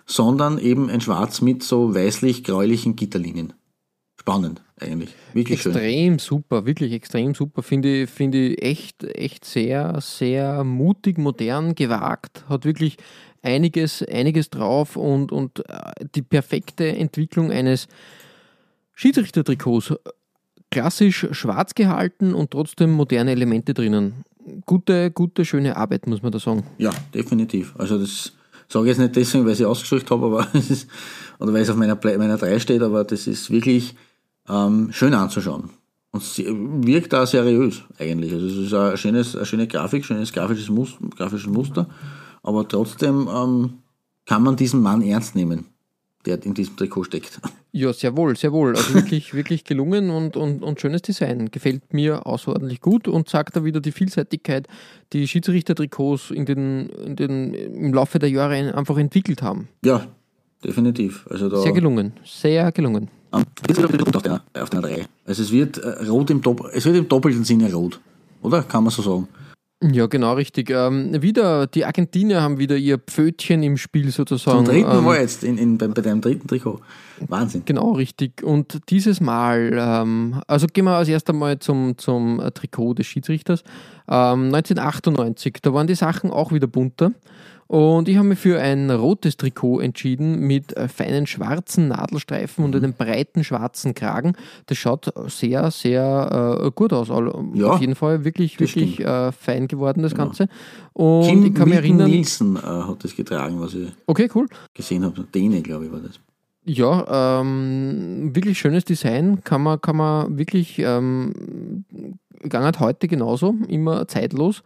sondern eben ein Schwarz mit so weißlich-gräulichen Gitterlinien. Spannend, eigentlich. Wirklich schön. Extrem super, wirklich extrem super. Finde ich, finde ich echt, echt sehr, sehr mutig, modern, gewagt. Hat wirklich einiges, einiges drauf und, und äh, die perfekte Entwicklung eines Schiedsrichtertrikots. Klassisch schwarz gehalten und trotzdem moderne Elemente drinnen. Gute, gute, schöne Arbeit, muss man da sagen. Ja, definitiv. Also das sage ich jetzt nicht deswegen, weil ich ausgesucht habe, aber es ist, oder weil es auf meiner, meiner 3 steht, aber das ist wirklich ähm, schön anzuschauen. Und wirkt da seriös eigentlich. Also es ist ein schönes, eine schöne Grafik, schönes grafisches Muster, grafisches Muster, aber trotzdem ähm, kann man diesen Mann ernst nehmen, der in diesem Trikot steckt. Ja, sehr wohl, sehr wohl. Also wirklich, wirklich gelungen und, und, und schönes Design. Gefällt mir außerordentlich gut und zeigt da wieder die Vielseitigkeit, die Schiedsrichtertrikots in den, in den, im Laufe der Jahre einfach entwickelt haben. Ja, definitiv. Also da, Sehr gelungen, sehr gelungen. Jetzt wird wieder rot auf der, auf der 3. Also es wird äh, rot im Dopp es wird im doppelten Sinne rot. Oder? Kann man so sagen. Ja, genau, richtig. Ähm, wieder, die Argentinier haben wieder ihr Pfötchen im Spiel sozusagen. Zum dritten ähm, Mal jetzt in, in, bei, bei deinem dritten Trikot. Wahnsinn. Genau, richtig. Und dieses Mal, ähm, also gehen wir als erstes Mal zum, zum Trikot des Schiedsrichters. Ähm, 1998, da waren die Sachen auch wieder bunter. Und ich habe mich für ein rotes Trikot entschieden mit feinen schwarzen Nadelstreifen und einem breiten schwarzen Kragen. Das schaut sehr, sehr äh, gut aus. Ja, Auf jeden Fall wirklich, wirklich. Genau. äh, fein geworden, das Ganze. Und Kim ich kann mich erinnern. Nielsen äh, hat das getragen, was ich Okay, cool. gesehen habe. Däne, glaube ich, war das. Ja, ähm, wirklich schönes Design, kann man, kann man wirklich, ähm, gangert heute genauso, immer zeitlos.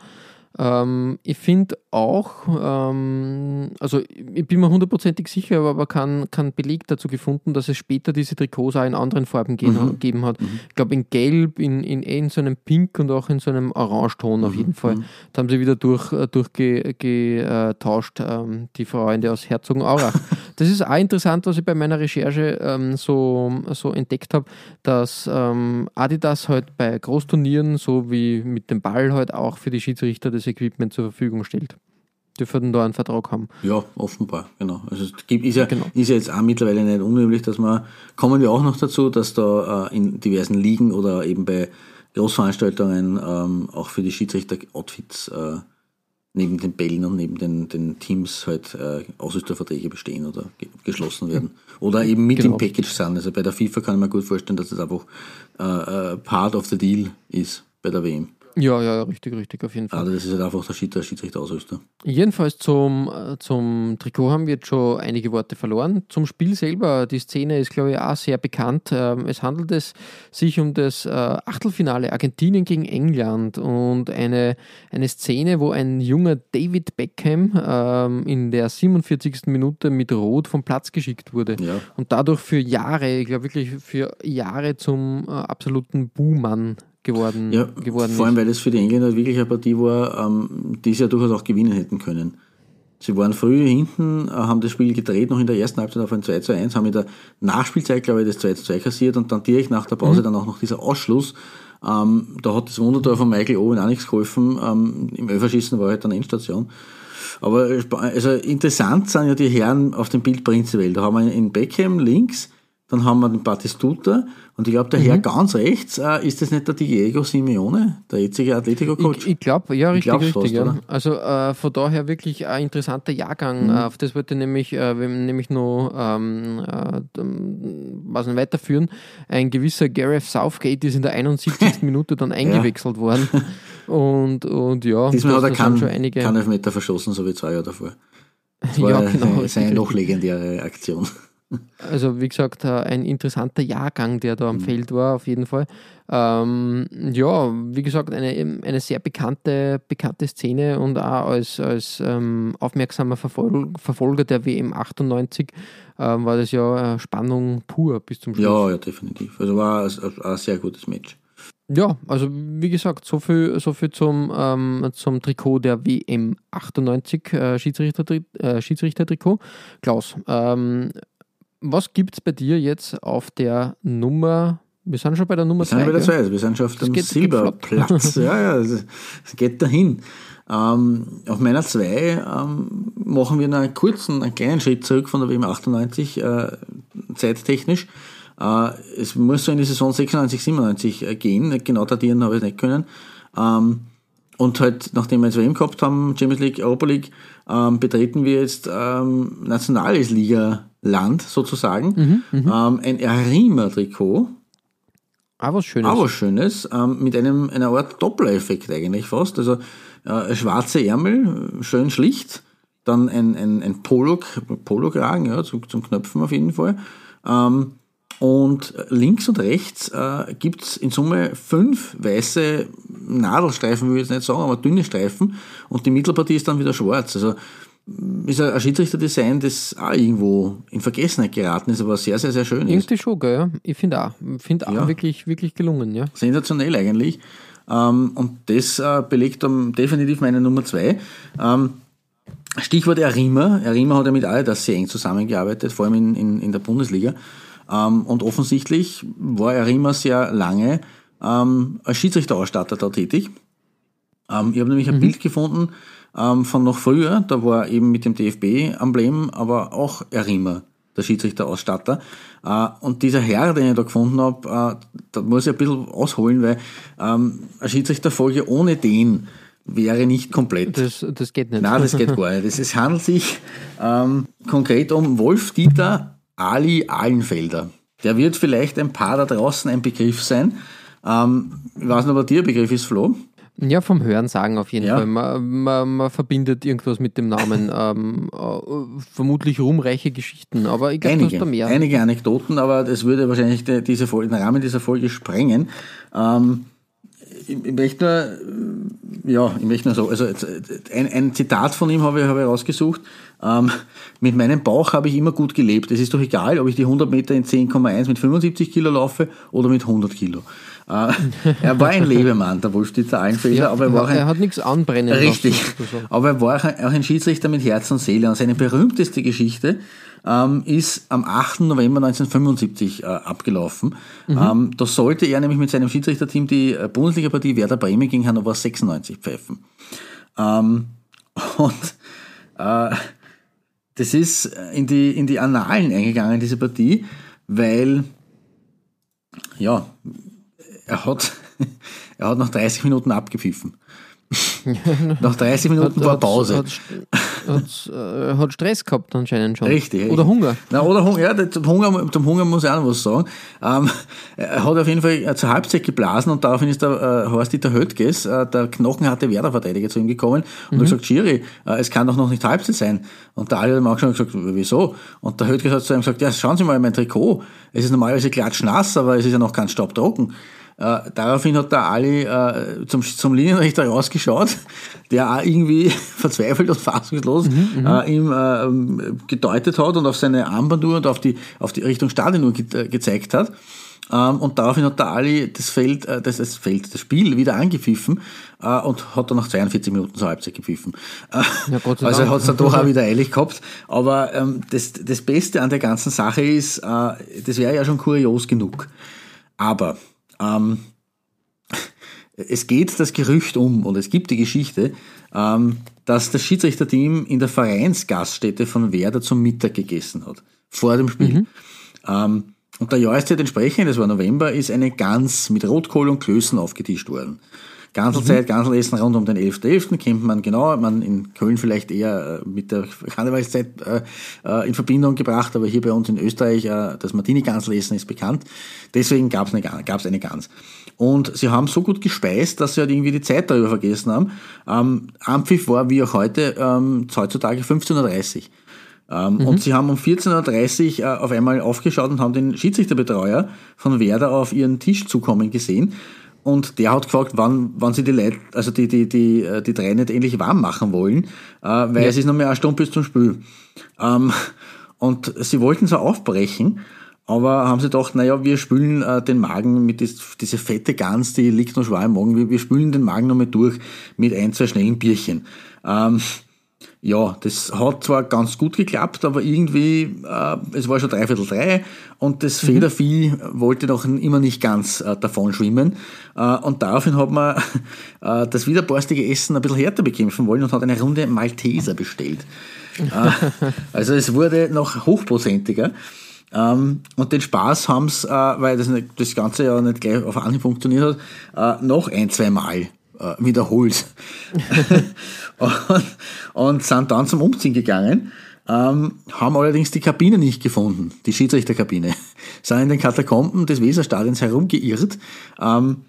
Ähm, ich finde auch, ähm, also ich bin mir hundertprozentig sicher, aber, aber kein, Beleg dazu gefunden, dass es später diese Trikots auch in anderen Farben gehen, gegeben hat. Ich glaube in Gelb, in, in, eh in so einem Pink und auch in so einem Orangeton auf jeden Fall. Da haben sie wieder durch, äh, durchgetauscht, ähm, die Freunde aus Herzogenaurach. Das ist auch interessant, was ich bei meiner Recherche ähm, so, so entdeckt habe, dass ähm, Adidas halt bei Großturnieren, so wie mit dem Ball, halt auch für die Schiedsrichter das Equipment zur Verfügung stellt. Dürfen da einen Vertrag haben. Ja, offenbar, genau. Also es gibt, ist, ja, Genau. ist ja jetzt auch mittlerweile nicht unüblich, dass man, kommen wir auch noch dazu, dass da äh, in diversen Ligen oder eben bei Großveranstaltungen ähm, auch für die Schiedsrichter Outfits äh, neben den Bällen und neben den, den Teams halt äh, Ausrüsterverträge bestehen oder ge geschlossen werden. Oder eben mit Genau. im Package sind. Also bei der FIFA kann ich mir gut vorstellen, dass das einfach äh, äh, Part of the Deal ist bei der WM. Ja, ja, richtig, richtig, auf jeden Fall. Also das ist halt einfach der Schied- der Schiedsrichter-Ausrüster. Jedenfalls zum, äh, zum Trikot haben wir jetzt schon einige Worte verloren. Zum Spiel selber, die Szene ist, glaube ich, auch sehr bekannt. Ähm, Es handelt es sich um das äh, Achtelfinale Argentinien gegen England und eine, eine Szene, wo ein junger David Beckham ähm, in der 47. Minute mit Rot vom Platz geschickt wurde Ja. und dadurch für Jahre, ich glaube wirklich für Jahre zum äh, absoluten Buhmann geworden, Ja, geworden vor allem, ist. weil das für die Engländer wirklich eine Partie war, ähm, die sie ja durchaus auch gewinnen hätten können. Sie waren früh hinten, äh, haben das Spiel gedreht, noch in der ersten Halbzeit auf ein 2 zu 1, haben in der Nachspielzeit, glaube ich, das 2 zu 2 kassiert und dann direkt nach der Pause dann auch noch dieser Ausschluss. Ähm, da hat das Wundertor von Michael Owen auch nichts geholfen. Ähm, Im Elferschießen war halt dann Endstation. Aber äh, also interessant sind ja die Herren auf dem Bild prinzipiell. Da haben wir in Beckham links, dann haben wir den Batistuta und ich glaube, der Mhm. Herr ganz rechts, äh, ist das nicht der Diego Simeone, der jetzige Atletico-Coach? Ich, ich glaube, ja, richtig, richtig. fast, ja. Also äh, von daher wirklich ein interessanter Jahrgang. Mhm. Äh, auf das wollte ich nämlich, äh, nämlich noch ähm, äh, ähm, was nicht weiterführen. Ein gewisser Gareth Southgate ist in der 71. Minute dann eingewechselt worden. Und, und ja, Diesmal hat er keinen einige. Elfmeter verschossen, so wie zwei Jahre davor. Das war ja, genau. eine, richtig, eine noch legendäre Aktion. Also wie gesagt, äh, ein interessanter Jahrgang, der Mhm. da am Feld war, auf jeden Fall. Ähm, ja, wie gesagt, eine, eine sehr bekannte, bekannte Szene und auch als, als ähm, aufmerksamer Verfol Verfolger der WM 98 ähm, war das ja äh, Spannung pur bis zum Schluss. Ja, ja, definitiv. Also war ein, ein sehr gutes Match. Ja, also wie gesagt, so viel, so viel zum, ähm, zum Trikot der WM 98 äh, Schiedsrichter, äh, Schiedsrichtertrikot. Klaus, ähm, was gibt es bei dir jetzt auf der Nummer? Wir sind schon bei der Nummer Wir sind 2. bei der zwei, also wir sind schon auf dem geht- geht. Silberplatz. ja, ja, es geht dahin. Ähm, auf meiner 2 ähm, machen wir einen kurzen, einen kleinen Schritt zurück von der WM 98, äh, zeittechnisch. Äh, es muss so in die Saison 96, 97 äh, gehen, genau datieren habe ich es nicht können. Ähm, und halt, nachdem wir jetzt WM gehabt haben, Champions League, Europa League, ähm, betreten wir jetzt ähm, nationales Liga-Land sozusagen. Mhm, ähm, ein Arima-Trikot, Ah, was Schönes. aber schönes, ähm, mit einem, einer Art Doppler-Effekt eigentlich fast. Also äh, schwarze Ärmel, schön schlicht, dann ein, ein, ein Polo, Polokragen, ja, zum, zum Knöpfen auf jeden Fall. Ähm, und links und rechts äh, gibt's in Summe fünf weiße Nadelstreifen, würde ich jetzt nicht sagen, aber dünne Streifen. Und die Mittelpartie ist dann wieder schwarz. Also ist ein Schiedsrichterdesign, das auch irgendwo in Vergessenheit geraten ist, aber sehr, sehr, sehr schön ist. Irgendwie schon, gell? Ich finde auch. Finde auch Ja. wirklich, wirklich gelungen, ja. sensationell eigentlich. Ähm, und das äh, belegt um, definitiv meine Nummer zwei. Ähm, Stichwort Arima. Arima hat ja mit Adidas sehr eng zusammengearbeitet, vor allem in, in, in der Bundesliga. Ähm, und offensichtlich war Arima sehr lange als Schiedsrichterausstatter da tätig. Ich habe nämlich ein Bild gefunden ähm, von noch früher, da war eben mit dem DFB-Emblem, aber auch Erima, der Schiedsrichterausstatter. Äh, und dieser Herr, den ich da gefunden habe, äh, da muss ich ein bisschen ausholen, weil ähm, eine Schiedsrichterfolge ohne den wäre nicht komplett. Das, das geht nicht. Nein, das geht gar nicht. Es, es handelt sich ähm, konkret um Wolf-Dieter Ali Ahlenfelder. Der wird vielleicht ein paar da draußen ein Begriff sein. Ähm, ich weiß nicht, ob dir ein Begriff ist, Flo. Ja, vom Hören sagen auf jeden Ja. Fall. Man, man, man verbindet irgendwas mit dem Namen. ähm, äh, vermutlich ruhmreiche Geschichten, aber ich glaube, da mehr. einige Anekdoten, aber das würde wahrscheinlich die, diese Folge, den Rahmen dieser Folge sprengen. Ähm, ich, ich möchte nur, ja, ich möchte nur so, also ein, ein Zitat von ihm habe ich, habe ich rausgesucht. Ähm, mit meinem Bauch habe ich immer gut gelebt. Es ist doch egal, ob ich die 100 Meter in 10,1 mit 75 Kilo laufe oder mit 100 Kilo. Äh, er war ein Lebemann, der Wolfstitzer Allenfelder, Ja, aber er war ein, er hat nichts anbrennen Richtig. lassen. Aber er war auch ein Schiedsrichter mit Herz und Seele. Und seine berühmteste Geschichte ähm, ist am 8. November 1975 äh, abgelaufen. Ähm, da sollte er nämlich mit seinem Schiedsrichterteam die äh, Bundesliga-Partie Werder Bremen gegen Hannover 96 pfeifen. Ähm, und äh, das ist in die, in die Annalen eingegangen, diese Partie, weil ja, er hat, er hat nach 30 Minuten abgepfiffen. nach 30 Minuten war Pause. Hat, hat, äh, hat Stress gehabt anscheinend schon. Richtig. Oder richtig. Hunger. Na, oder Hunger, ja, zum Hunger, zum Hunger muss ich auch noch was sagen. Ähm, er hat auf jeden Fall zur Halbzeit geblasen und daraufhin ist der äh, Horst-Dieter Höttges, äh, der knochenharte Werder-Verteidiger, zu ihm gekommen und hat gesagt, Schiri, äh, es kann doch noch nicht Halbzeit sein. Und der Ali hat ihm auch schon gesagt, wieso? Und der Höttges hat zu ihm gesagt, ja, schauen Sie mal mein Trikot. Es ist normalerweise klatschnass, aber es ist ja noch ganz staubtrocken. Äh, daraufhin hat der Ali äh, zum, zum Linienrichter rausgeschaut, der auch irgendwie verzweifelt und fassungslos äh, ihm äh, gedeutet hat und auf seine Armbanduhr und auf die, auf die Richtung Stadionuhr ge äh, gezeigt hat. Ähm, und daraufhin hat der Ali das Feld, äh, das, das Feld, das Spiel wieder angepfiffen äh, und hat dann nach 42 Minuten zur Halbzeit gepfiffen. Ja, also er hat es dann doch auch wieder eilig gehabt. Aber ähm, das, das Beste an der ganzen Sache ist, das wäre ja schon kurios genug. Aber ähm, es geht das Gerücht um und es gibt die Geschichte, ähm, dass das Schiedsrichterteam in der Vereinsgaststätte von Werder zum Mittag gegessen hat. Vor dem Spiel. Ähm, und der Jahreszeit entsprechend, das war November, ist eine Gans mit Rotkohl und Klößen aufgetischt worden. Ganzelzeit, Ganselessen rund um den 11.11. kennt man genau, man in Köln vielleicht eher äh, mit der Karnevalszeit äh, äh, in Verbindung gebracht, aber hier bei uns in Österreich äh, das Martini-Ganselessen ist bekannt. Deswegen gab es eine, Gans- gab's eine Gans. Und sie haben so gut gespeist, dass sie halt irgendwie die Zeit darüber vergessen haben. Ähm, Ampfiff war wie auch heute ähm, heutzutage 15.30 Uhr. Ähm, Und sie haben um 14.30 Uhr äh, auf einmal aufgeschaut und haben den Schiedsrichterbetreuer von Werder auf ihren Tisch zukommen gesehen. Und der hat gefragt, wann, wann sie die Leute, also die, die, die, äh, die drei nicht endlich warm machen wollen, äh, weil es ist noch mehr eine Stunde bis zum Spiel. Ähm, und sie wollten so aufbrechen, aber haben sie gedacht, naja, wir spülen äh, den Magen mit dies, diese fette Gans, die liegt noch schwer im Magen, wir, wir spülen den Magen nochmal durch mit ein, zwei schnellen Bierchen. Ähm, ja, das hat zwar ganz gut geklappt, aber irgendwie, äh, es war schon dreiviertel drei und das Federvieh wollte noch immer nicht ganz äh, davon schwimmen. Äh, und daraufhin hat man äh, das widerborstige Essen ein bisschen härter bekämpfen wollen und hat eine Runde Malteser bestellt. äh, also es wurde noch hochprozentiger. Ähm, und den Spaß haben's, äh, weil das, nicht, das Ganze ja nicht gleich auf Anhieb funktioniert hat, äh, noch ein, zwei Mal äh, wiederholt. und, und sind dann zum Umziehen gegangen, ähm, haben allerdings die Kabine nicht gefunden, die Schiedsrichterkabine. Sind in den Katakomben des Weserstadions herumgeirrt, ähm,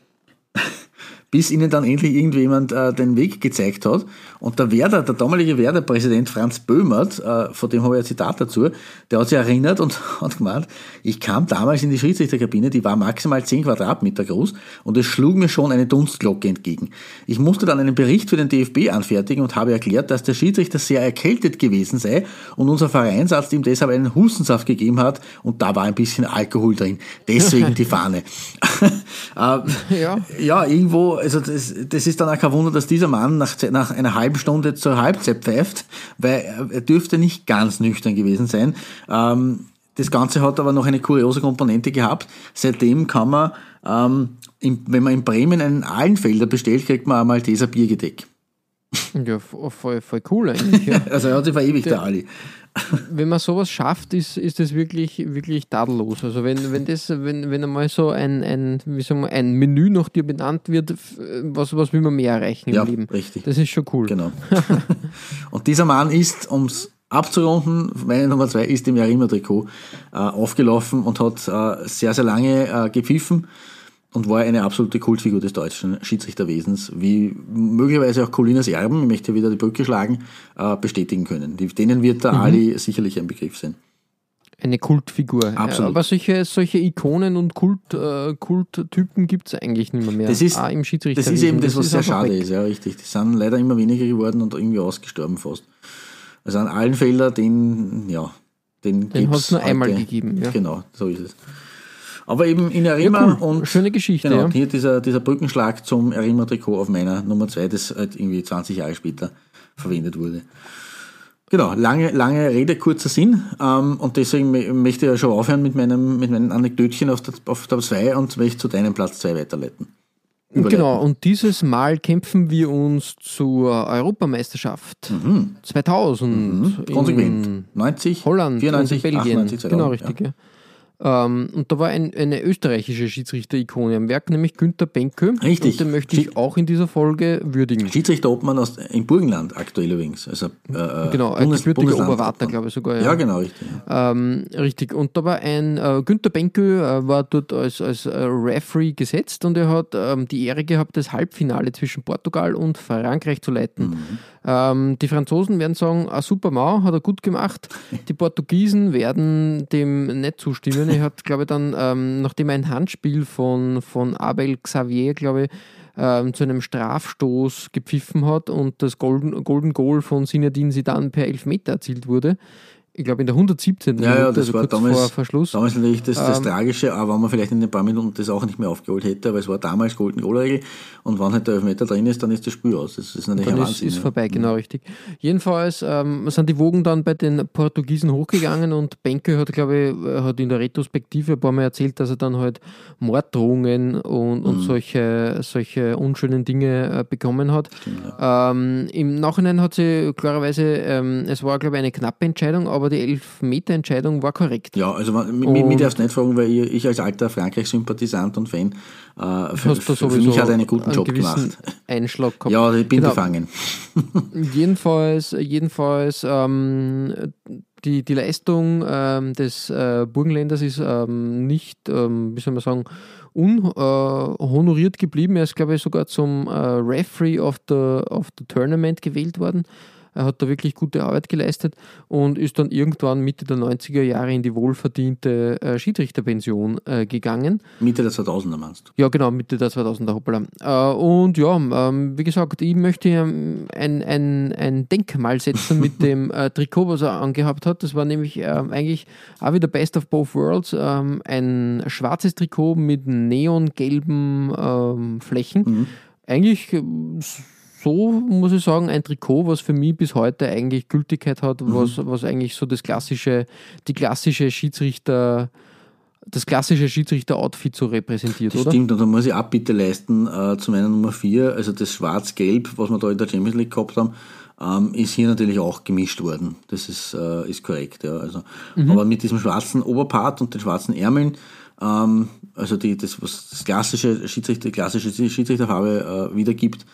bis ihnen dann endlich irgendjemand äh, den Weg gezeigt hat. Und der Werder, der damalige Werder-Präsident Franz Böhmert, äh, von dem habe ich ein Zitat dazu, der hat sich erinnert und hat gemeint, ich kam damals in die Schiedsrichterkabine, die war maximal 10 Quadratmeter groß und es schlug mir schon eine Dunstglocke entgegen. Ich musste dann einen Bericht für den DFB anfertigen und habe erklärt, dass der Schiedsrichter sehr erkältet gewesen sei und unser Vereinsarzt ihm deshalb einen Hustensaft gegeben hat und da war ein bisschen Alkohol drin. Deswegen die Fahne. Äh, Ja. ja, irgendwo, also das, das ist dann auch kein Wunder, dass dieser Mann nach, nach einer halben Stunde zur Halbzeit pfeift, weil er- er dürfte nicht ganz nüchtern gewesen sein. Ähm, das Ganze hat aber noch eine kuriose Komponente gehabt. Seitdem kann man, ähm, in, wenn man in Bremen einen Ahlenfelder bestellt, kriegt man einmal dieser Biergedeck. Ja, voll, voll cool eigentlich. Ja. also er hat sich verewigt, der Ali. Wenn man sowas schafft, ist, ist das wirklich, wirklich tadellos. Also wenn, wenn das, wenn, wenn einmal so ein, ein, wie sagen wir, ein Menü nach dir benannt wird, was, was will man mehr erreichen im Ja, Leben? richtig. Das ist schon cool. Genau. und dieser Mann ist, ums abzurunden, meine Nummer zwei ist im Jarima-Trikot äh, aufgelaufen und hat äh, sehr, sehr lange äh, gepfiffen und war eine absolute Kultfigur des deutschen Schiedsrichterwesens, wie möglicherweise auch Colinas Erben, ich möchte wieder die Brücke schlagen, äh, bestätigen können. Die, denen wird der Ali sicherlich ein Begriff sein. Eine Kultfigur. Absolut. Aber solche, solche Ikonen und Kult, äh, Kulttypen gibt es eigentlich nicht mehr. Das ist, im das ist eben das, was sehr schade weg. ist, ja, richtig. Die sind leider immer weniger geworden und irgendwie ausgestorben fast. Also an allen Felder, den, ja, den, Den gibt's hat's nur einmal heute. gegeben, ja. Genau, so ist es. Aber eben in Arima Ja, cool. und Schöne Geschichte, Genau, ja. hier dieser, dieser Brückenschlag zum Arima-Trikot auf meiner Nummer 2, das halt irgendwie 20 Jahre später verwendet wurde. Genau, lange, lange Rede, kurzer Sinn. Ähm, und deswegen mö- möchte ich ja schon aufhören mit meinem, mit meinen Anekdötchen auf der, auf der 2 und möchte zu deinem Platz 2 weiterleiten. Überleiten. Genau, und dieses Mal kämpfen wir uns zur Europameisterschaft 2000 in Konsequent. 90, Holland 94, und in Belgien. 98, 2000, genau, richtig. Ja. Ähm, und da war ein, eine österreichische Schiedsrichter-Ikone am Werk, nämlich Günther Benke. Richtig. Und den möchte ich auch in dieser Folge würdigen. Schiedsrichter Obmann aus, im Burgenland aktuell übrigens. Also, äh, Genau, ein Bundes- gebürtiger Oberwarter, glaube ich sogar. Ja, genau, richtig. Ähm, richtig. Und da war ein äh, Günther Benke, äh, war dort als, als äh, Referee gesetzt und er hat ähm, die Ehre gehabt, das Halbfinale zwischen Portugal und Frankreich zu leiten. Ähm, die Franzosen werden sagen, ah, super Mau, hat er gut gemacht. Die Portugiesen werden dem nicht zustimmen. Er hat, glaube ich, dann, ähm, nachdem ein Handspiel von, von Abel Xavier, glaube ich, ähm, zu einem Strafstoß gepfiffen hat und das Golden, Golden Goal von Sinadin Sidan per Elfmeter erzielt wurde. Ich glaube in der 117. Ja, ja, Minute, das also war damals, Verschluss. damals natürlich das, das Ähm, Tragische, aber wenn man vielleicht in den paar Minuten das auch nicht mehr aufgeholt hätte, weil es war damals Golden Goal Regel und wenn halt der Elfmeter drin ist, dann ist das Spiel aus. Das ist natürlich dann ein ist, Wahnsinn. ist ja. vorbei, genau richtig. Jedenfalls ähm, sind die Wogen dann bei den Portugiesen hochgegangen und Benke hat, glaube ich, äh, hat in der Retrospektive ein paar Mal erzählt, dass er dann halt Morddrohungen und, Mhm. und solche, solche unschönen Dinge äh, bekommen hat. ähm, Im Nachhinein hat sie klarerweise, ähm, es war, glaube ich, eine knappe Entscheidung, aber die Elfmeter-Entscheidung war korrekt. Ja, also mich Und- darfst du nicht fragen, weil ich, als alter Frankreich-Sympathisant und Fan äh, für, für, mich hat er einen guten einen Job gemacht. Einschlag gehabt. Ja, ich bin Genau. befangen. Jedenfalls, jedenfalls ähm, die, die Leistung ähm, des äh, Burgenländers ist ähm, nicht, ähm, wie soll man sagen, unhonoriert geblieben. Er ist, glaube ich, sogar zum äh, Referee of the, of the Tournament gewählt worden. Er hat da wirklich gute Arbeit geleistet und ist dann irgendwann Mitte der 90er Jahre in die wohlverdiente äh, Schiedsrichterpension äh, gegangen. Mitte der 2000er meinst du? Ja, genau, Mitte der 2000er, hoppala. Äh, und ja, ähm, wie gesagt, ich möchte ähm, ein, ein, ein Denkmal setzen mit dem äh, Trikot, was er angehabt hat. Das war nämlich ähm, eigentlich auch wieder Best of Both Worlds. Ähm, ein schwarzes Trikot mit neongelben ähm, Flächen. Eigentlich äh, so, muss ich sagen, ein Trikot, was für mich bis heute eigentlich Gültigkeit hat, was, was eigentlich so das klassische, die klassische Schiedsrichter das klassische Schiedsrichter-Outfit so repräsentiert, Das oder? stimmt, und da muss ich Abbitte leisten äh, zu meiner Nummer 4, also das Schwarz-Gelb, was wir da in der Champions League gehabt haben, ähm, ist hier natürlich auch gemischt worden. Das ist, äh, ist korrekt, ja. Also, Aber mit diesem schwarzen Oberpart und den schwarzen Ärmeln, ähm, also die, das, was das klassische Schiedsrichter, klassische Schiedsrichterfarbe äh, wiedergibt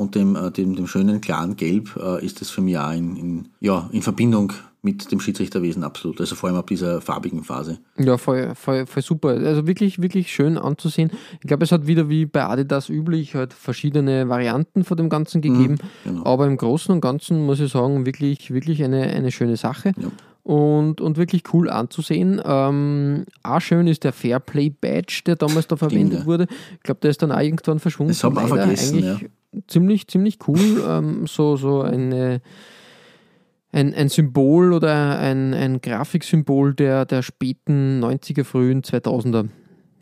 und dem, äh, dem, dem schönen, klaren Gelb, äh, ist das für mich auch in, in, ja, in Verbindung mit dem Schiedsrichterwesen absolut. Also vor allem ab dieser farbigen Phase. Ja, voll, voll, voll super. Also wirklich, wirklich schön anzusehen. Ich glaube, es hat wieder wie bei Adidas üblich halt verschiedene Varianten von dem Ganzen gegeben. genau. Aber im Großen und Ganzen muss ich sagen, wirklich, wirklich eine, eine schöne Sache. Und, und wirklich cool anzusehen. Ähm, auch schön ist der Fairplay Badge, der damals da verwendet ja. wurde. Ich glaube, der ist dann auch irgendwann verschwunden. Das auch Leider vergessen, Eigentlich ziemlich, ziemlich cool. ähm, so, so eine ein, ein Symbol oder ein, ein Grafiksymbol der, der späten 90er, frühen 2000er.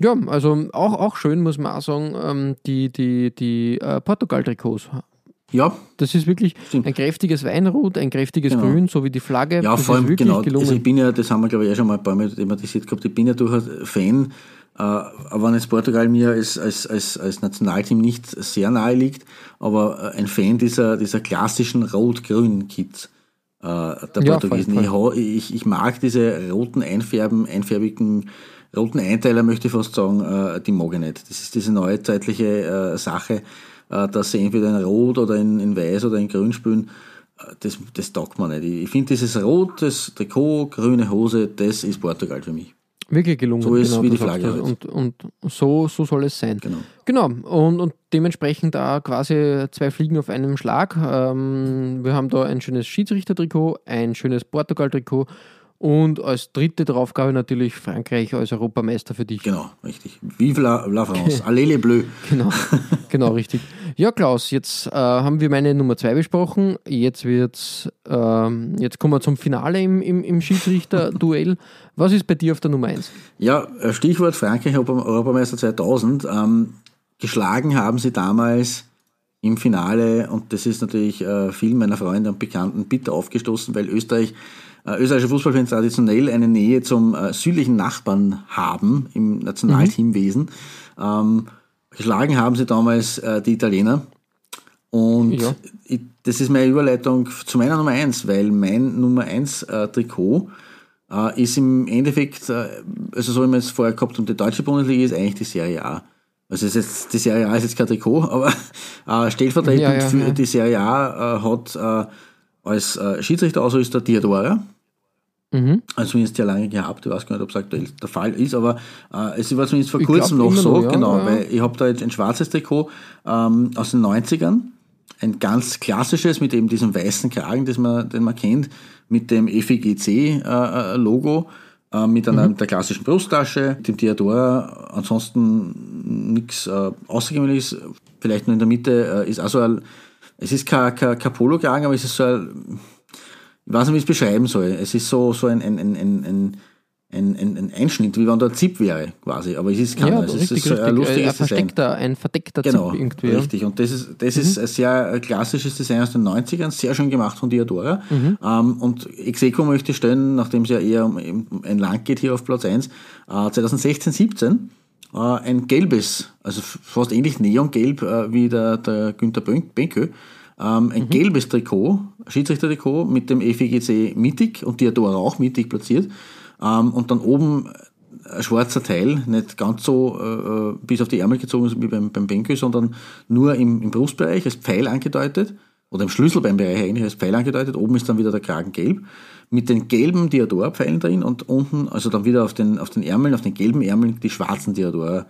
Ja, also auch, auch schön, muss man auch sagen, ähm, die, die, die äh, Portugal-Trikots Ja, Das ist wirklich Stimmt. ein kräftiges Weinrot, ein kräftiges Genau. Grün, so wie die Flagge. Ja, das vor allem, genau. gelungen. Also ich bin ja, das haben wir glaube ich auch schon mal ein paar Mal thematisiert gehabt, ich bin ja durchaus Fan, wenn jetzt Portugal mir als, als, als, als Nationalteam nicht sehr nahe liegt, aber äh, ein Fan dieser, dieser klassischen Rot-Grün-Kits äh, der Ja, Portugiesen. voll, Ich, ha- ich, ich mag diese roten Einfärben, einfärbigen roten Einteiler, möchte ich fast sagen, äh, die mag ich nicht. Das ist diese neuzeitliche äh, Sache, äh, dass sie entweder in Rot oder in, in Weiß oder in Grün spielen. Äh, Das, das taugt mir nicht. Ich ich finde dieses Rot, das Trikot, grüne Hose, das ist Portugal für mich. Wirklich gelungen. So ist wie du die Flagge halt. Und, und so, so soll es sein. Genau. Genau. Und, und dementsprechend da quasi zwei Fliegen auf einem Schlag. Ähm, wir haben da ein schönes Schiedsrichtertrikot, ein schönes Portugal-Trikot und als dritte Draufgabe natürlich Frankreich als Europameister für dich. Genau, richtig. Vive la, la France. Allez les Bleus. Genau, genau richtig. Ja, Klaus, jetzt äh, haben wir meine Nummer zwei besprochen. Jetzt wird's, ähm, jetzt kommen wir zum Finale im, im, im Schiedsrichter-Duell. Was ist bei dir auf der Nummer eins? Ja, äh, Stichwort Frankreich Europa- Europameister 2000. Ähm, geschlagen haben sie damals im Finale, und das ist natürlich äh, vielen meiner Freunde und Bekannten bitter aufgestoßen, weil Österreich, österreichische Fußballfans traditionell eine Nähe zum äh, südlichen Nachbarn haben im Nationalteamwesen. Ähm, geschlagen haben sie damals äh, die Italiener. Und Ja. ich, das ist meine Überleitung zu meiner Nummer eins, weil mein Nummer eins äh, Trikot äh, ist im Endeffekt, äh, also so wie wir es vorher gehabt haben, die deutsche Bundesliga ist eigentlich die Serie A. Also ist jetzt, die Serie A ist jetzt kein Trikot, aber äh, stellvertretend Ja, ja, für die Serie A äh, hat äh, als äh, Schiedsrichter also ist der Diadora. Mhm. Also zumindest sehr lange gehabt, ich weiß gar nicht, ob es aktuell der Fall ist, aber äh, es war zumindest vor Ich kurzem glaub noch so, noch, ja, genau, ja. weil ich habe da jetzt ein schwarzes Trikot ähm, aus den 90ern, ein ganz klassisches mit eben diesem weißen Kragen, das man, den man kennt, mit dem FEGC-Logo, äh, mit einer der klassischen Brusttasche, dem Diadora, ansonsten nichts äh, Außergewöhnliches, vielleicht nur in der Mitte äh, ist auch so ein, es ist kein, kein, kein Polo-Kragen, aber es ist so ein, ich weiß nicht, wie ich es beschreiben soll. Es ist so, so ein, ein, ein, ein, ein, ein, ein, ein Einschnitt, wie wenn da ein Zip wäre, quasi. Aber es ist keiner. Ja, es richtig, ist so richtig. ein Ein lustiges Design. versteckter, ein verdeckter Genau, Zip irgendwie. Mhm. richtig. Und das ist, das ist ein sehr äh, klassisches Design aus den 90ern, sehr schön gemacht von Diadora. Mhm. Ähm, und Execo möchte stellen, nachdem es ja eher um um ein Land geht hier auf Platz 1, äh, 2016, 17, äh, ein gelbes, also fast ähnlich neongelb äh, wie der, der Günther Benkö, ähm, Mhm. ein gelbes Trikot, Schiedsrichter-Trikot mit dem FEGC mittig und Diadora auch mittig platziert. Ähm, und dann oben ein schwarzer Teil, nicht ganz so äh, bis auf die Ärmel gezogen wie beim, beim Benkö, sondern nur im, im Brustbereich als Pfeil angedeutet oder im Schlüsselbeinbereich eigentlich als Pfeil angedeutet. Oben ist dann wieder der Kragen gelb mit den gelben Diadora-Pfeilen drin und unten, also dann wieder auf den, auf den Ärmeln, auf den gelben Ärmeln, die schwarzen Diadora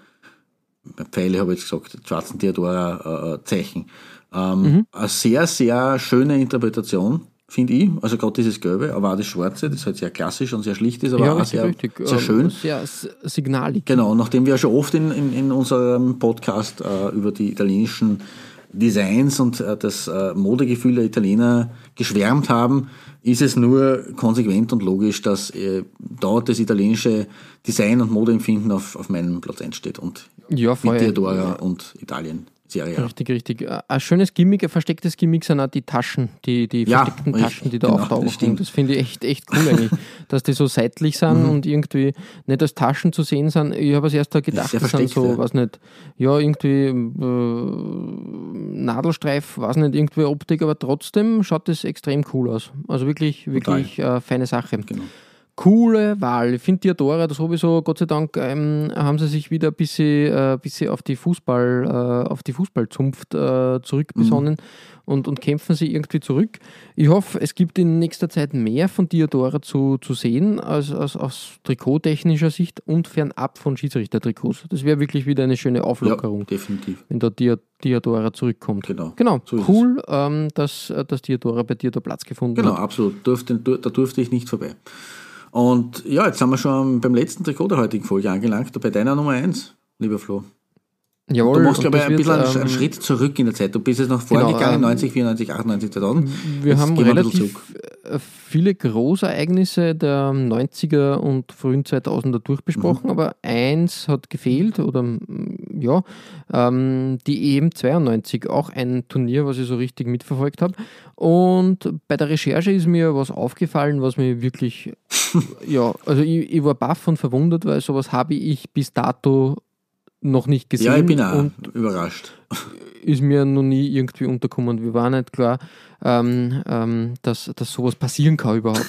Pfeile habe ich jetzt gesagt, die schwarzen Diadora-Zeichen. Ähm, Eine sehr, sehr schöne Interpretation, finde ich. Also gerade dieses Gelbe, aber auch das Schwarze, das halt sehr klassisch und sehr schlicht ist, aber Ja, auch sehr, richtig. sehr Ähm, schön. Sehr signalig. Genau, nachdem wir ja schon oft in, in, in unserem Podcast äh, über die italienischen Designs und äh, das äh, Modegefühl der Italiener geschwärmt haben, ist es nur konsequent und logisch, dass äh, dort das italienische Design und Modeempfinden auf, auf meinem Platz 1 steht und Ja, mit voll. Diadora und Italien Serie. Richtig, richtig. Äh, Ein schönes Gimmick, ein verstecktes Gimmick sind auch die Taschen, die, die Ja, versteckten richtig, Taschen, die da genau, das auftauchen. stimmt. Das, finde ich echt, echt cool eigentlich, dass die so seitlich sind Mhm. und irgendwie nicht als Taschen zu sehen sind. Ich habe als erster gedacht, das sind so, ja. weiß nicht, ja, irgendwie äh, Nadelstreif, weiß nicht, irgendwie Optik, aber trotzdem schaut das extrem cool aus. Also wirklich, wirklich äh, feine Sache. Genau. Coole Wahl. Ich finde Diadora das sowieso, Gott sei Dank, ähm, haben sie sich wieder ein bisschen, äh, bisschen auf die Fußball, äh, auf die Fußballzunft äh, zurückbesonnen und, und kämpfen sie irgendwie zurück. Ich hoffe, es gibt in nächster Zeit mehr von Diadora zu, zu sehen, als, als aus trikottechnischer Sicht und fernab von Schiedsrichtertrikots. Das wäre wirklich wieder eine schöne Ja, Auflockerung, definitiv. wenn da Dia, Diadora zurückkommt. Genau. Genau, So cool, ähm, dass, äh, dass Diadora bei dir da Platz gefunden Genau, hat. absolut. Durfte, du- da durfte ich nicht vorbei. Und ja, jetzt sind wir schon beim letzten Trikot der heutigen Folge angelangt, bei deiner Nummer 1, lieber Flo. Jawohl, Du machst, glaube ich, ein bisschen einen, ähm, Schritt zurück in der Zeit. Du bist jetzt noch vorgegangen, Genau, ähm, 90, 94, 98, 2000. Wir Jetzt haben relativ äh, viele Großereignisse der 90er und frühen 2000er durchbesprochen, Mhm. aber eins hat gefehlt oder ja, ähm, die EM 92, auch ein Turnier, was ich so richtig mitverfolgt habe. Und bei der Recherche ist mir was aufgefallen, was mir wirklich, ja, also ich, ich war baff und verwundert, weil sowas habe ich bis dato noch nicht gesehen. Ja, ich bin auch und überrascht. ist mir noch nie irgendwie untergekommen. Wir waren nicht klar, ähm, ähm, dass, dass sowas passieren kann überhaupt.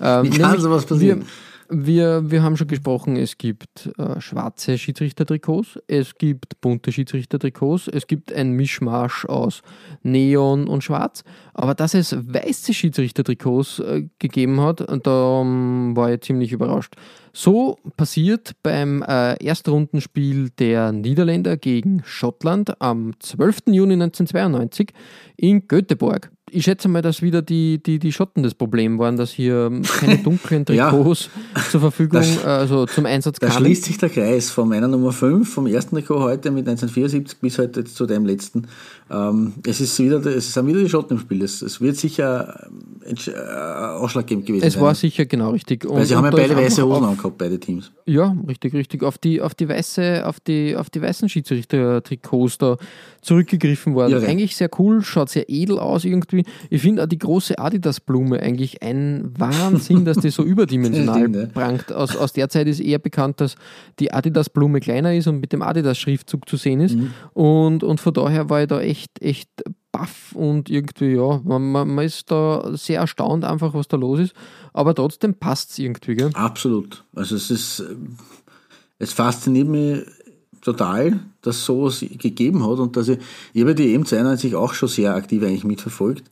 ähm, Wie kann nämlich sowas passieren? Wir, wir, wir haben schon gesprochen, es gibt äh, schwarze Schiedsrichtertrikots, es gibt bunte Schiedsrichtertrikots, es gibt ein Mischmasch aus Neon und Schwarz. Aber dass es weiße Schiedsrichtertrikots äh, gegeben hat, da ähm, war ich ziemlich überrascht. So passiert beim äh, Erstrundenspiel der Niederländer gegen Schottland am 12. Juni 1992 in Göteborg. Ich schätze mal, dass wieder die, die, die Schotten das Problem waren, dass hier keine dunklen Ja. Trikots zur Verfügung, Das- also zum Einsatz Da kamen. schließt sich der Kreis von meiner Nummer 5, vom ersten Trikot heute mit 1974 bis heute zu dem letzten. Ähm, es ist wieder, es sind wieder die Schotten im Spiel. Es, es wird sicher entsch- äh, ausschlaggebend gewesen Es sein. war sicher genau richtig. Und, Weil sie haben ja beide weiße Hosen auf- angehabt, beide Teams. Ja, richtig, richtig. Auf die, auf die weiße, auf die, auf die weißen Schiedsrichter-Trikots da zurückgegriffen worden. Irre. Eigentlich sehr cool, schaut sehr edel aus irgendwie. Ich finde auch die große Adidas-Blume eigentlich ein Wahnsinn, dass die so überdimensional ja. prangt. Aus, aus der Zeit ist eher bekannt, dass die Adidas-Blume kleiner ist und mit dem Adidas-Schriftzug zu sehen ist. Mhm. Und, und von daher war ich da echt, echt baff und irgendwie, ja, man, man, ist da sehr erstaunt einfach, was da los ist. Aber trotzdem passt es irgendwie, gell? Absolut. Also es ist, ähm, es fasziniert mich total, dass sowas gegeben hat und dass ich, ich habe die EM92 auch schon sehr aktiv eigentlich mitverfolgt.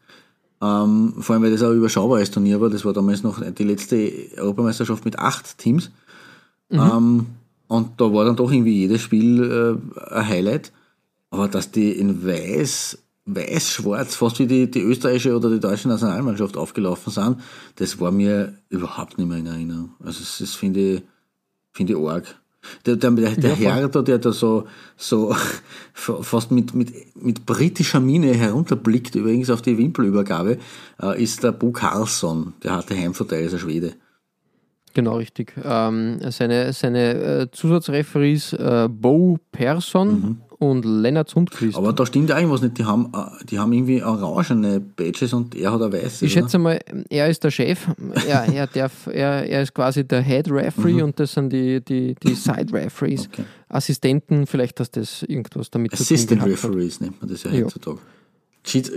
Ähm, vor allem, weil das auch ein überschaubares Turnier war. Das war damals noch die letzte Europameisterschaft mit acht Teams. Ähm, und da war dann doch irgendwie jedes Spiel äh, ein Highlight. Aber dass die in weiß, weiß-schwarz, fast wie die, die österreichische oder die deutsche Nationalmannschaft aufgelaufen sind, das war mir überhaupt nicht mehr in Erinnerung. Also das, das finde ich, finde ich arg. Der, der, der, der Ja, da, der da so, so fast mit, mit, mit britischer Miene herunterblickt, übrigens auf die Wimpelübergabe, äh, ist der Bo Carlson, der harte Heimvorteil, ist ein Schwede. Genau, richtig. Ähm, seine seine äh, Zusatzreferees äh, Bo Persson und Lennart Sundqvist. Mhm. Aber da stimmt ja irgendwas nicht. Die haben, äh, die haben irgendwie orangene Badges und er hat eine weiße. ich schätze mal, er ist der Chef. Er, er, darf, er, er ist quasi der Head Referee und das sind die, die, die Side Referees. Mhm. Okay. Assistenten, vielleicht, dass das irgendwas damit Assistant gehabt hat. Referees nennt man das ja, Ja. heutzutage. Schieds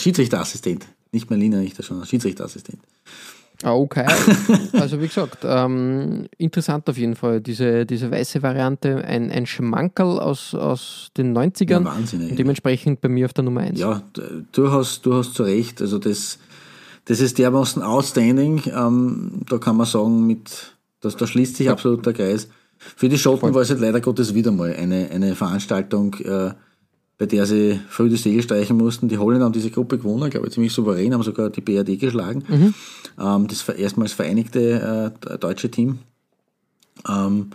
Schiedsrichterassistent. Nicht mehr Linienrichter, sondern Schiedsrichterassistent. Ah, okay. Also wie gesagt, ähm, interessant auf jeden Fall, diese, diese weiße Variante, ein, ein Schmankerl aus, aus den 90ern Ja, Wahnsinn und eigentlich. dementsprechend bei mir auf der Nummer 1. Ja, du hast, du hast zu Recht. Also das, das ist dermaßen outstanding. Ähm, da kann man sagen, mit, das, da schließt sich absolut der Kreis. Für die Schotten war es halt leider Gottes wieder mal eine, eine Veranstaltung, äh, bei der sie früh die Segel streichen mussten. Die Holländer haben diese Gruppe gewonnen, glaube ich, ziemlich souverän, haben sogar die BRD geschlagen. Ähm, das erstmals vereinigte äh, deutsche Team. Ähm,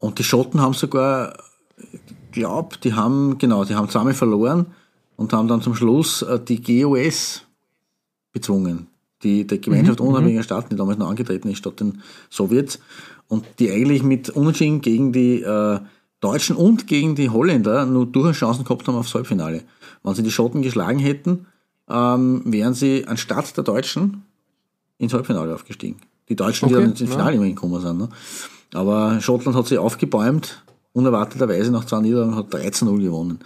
und die Schotten haben sogar, glaubt, die haben, genau, die haben zweimal verloren und haben dann zum Schluss äh, die GOS bezwungen. Die, die Gemeinschaft unabhängiger Staaten, die damals noch angetreten ist, statt den Sowjets. Und die eigentlich mit Unentschieden gegen die äh, Deutschen und gegen die Holländer nur durchaus Chancen gehabt haben aufs Halbfinale. Wenn sie die Schotten geschlagen hätten, ähm, wären sie anstatt der Deutschen ins Halbfinale aufgestiegen. Die Deutschen, die Okay, dann ins. Finale immerhin gekommen sind. Ne? Aber Schottland hat sich aufgebäumt, unerwarteterweise nach zwei Niederlagen, hat 13-0 gewonnen.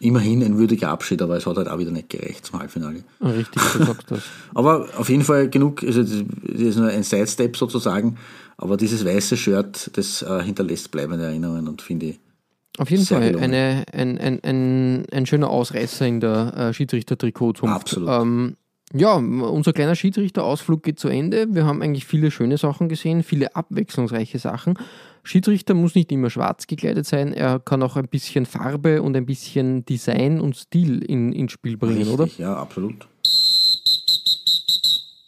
Immerhin ein würdiger Abschied, aber es hat halt auch wieder nicht gereicht zum Halbfinale. Richtig, du sagst das. Aber auf jeden Fall genug, also das ist nur ein Sidestep sozusagen, aber dieses weiße Shirt, das äh, hinterlässt bleibende Erinnerungen und finde ich, Auf jeden Fall gelungen. eine, ein, ein, ein, ein schöner Ausreißer in der äh, Schiedsrichter-Trikotzunft. Absolut. Ähm, ja, unser kleiner Schiedsrichterausflug geht zu Ende. Wir haben eigentlich viele schöne Sachen gesehen, viele abwechslungsreiche Sachen. Schiedsrichter muss nicht immer schwarz gekleidet sein, er kann auch ein bisschen Farbe und ein bisschen Design und Stil in, ins Spiel bringen, richtig, oder? ja, absolut.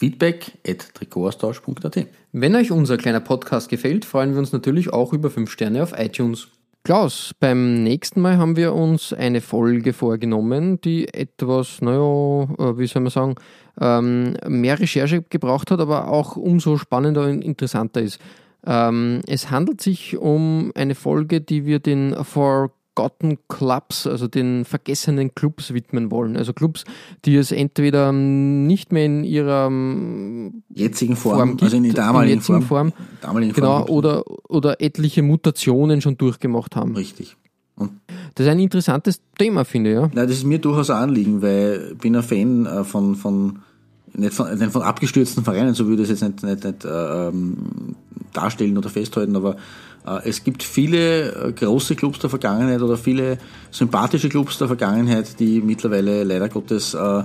Feedback at trikotaustausch.at. Wenn euch unser kleiner Podcast gefällt, freuen wir uns natürlich auch über 5 Sterne auf iTunes. Klaus, beim nächsten Mal haben wir uns eine Folge vorgenommen, die etwas, naja, äh, wie soll man sagen, ähm, mehr Recherche gebraucht hat, aber auch umso spannender und interessanter ist. Ähm, es handelt sich um eine Folge, die wir den Forgotten Clubs, also den vergessenen Clubs widmen wollen. Also Clubs, die es entweder nicht mehr in ihrer ähm, Jetzigen Form, Form gibt, also in der damaligen in Form. Form, damaligen genau, Form. oder, oder etliche Mutationen schon durchgemacht haben. Richtig. Und Das ist ein interessantes Thema, finde ich. Ja. na, das ist mir durchaus ein Anliegen, weil ich bin ein Fan äh, von, von nicht von, nicht von abgestürzten Vereinen, so würde ich es jetzt nicht, nicht, nicht äh, ähm, darstellen oder festhalten, aber es gibt viele äh, große Clubs der Vergangenheit oder viele sympathische Clubs der Vergangenheit, die mittlerweile leider Gottes äh,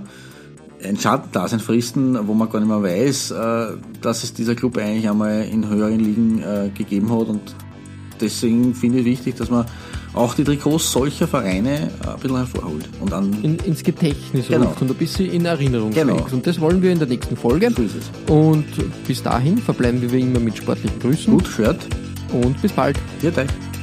ein Schattendasein fristen, wo man gar nicht mehr weiß, äh, dass es dieser Club eigentlich einmal in höheren Ligen äh, gegeben hat und deswegen finde ich wichtig, dass man auch die Trikots solcher Vereine äh, ein bisschen hervorholt und dann In, ins Gedächtnis Genau. ruft und ein bisschen in Erinnerung Genau. Und das wollen wir in der nächsten Folge. so ist es. Und bis dahin verbleiben wir wie immer mit sportlichen Grüßen Gut, Shirt, und bis bald. viert euch.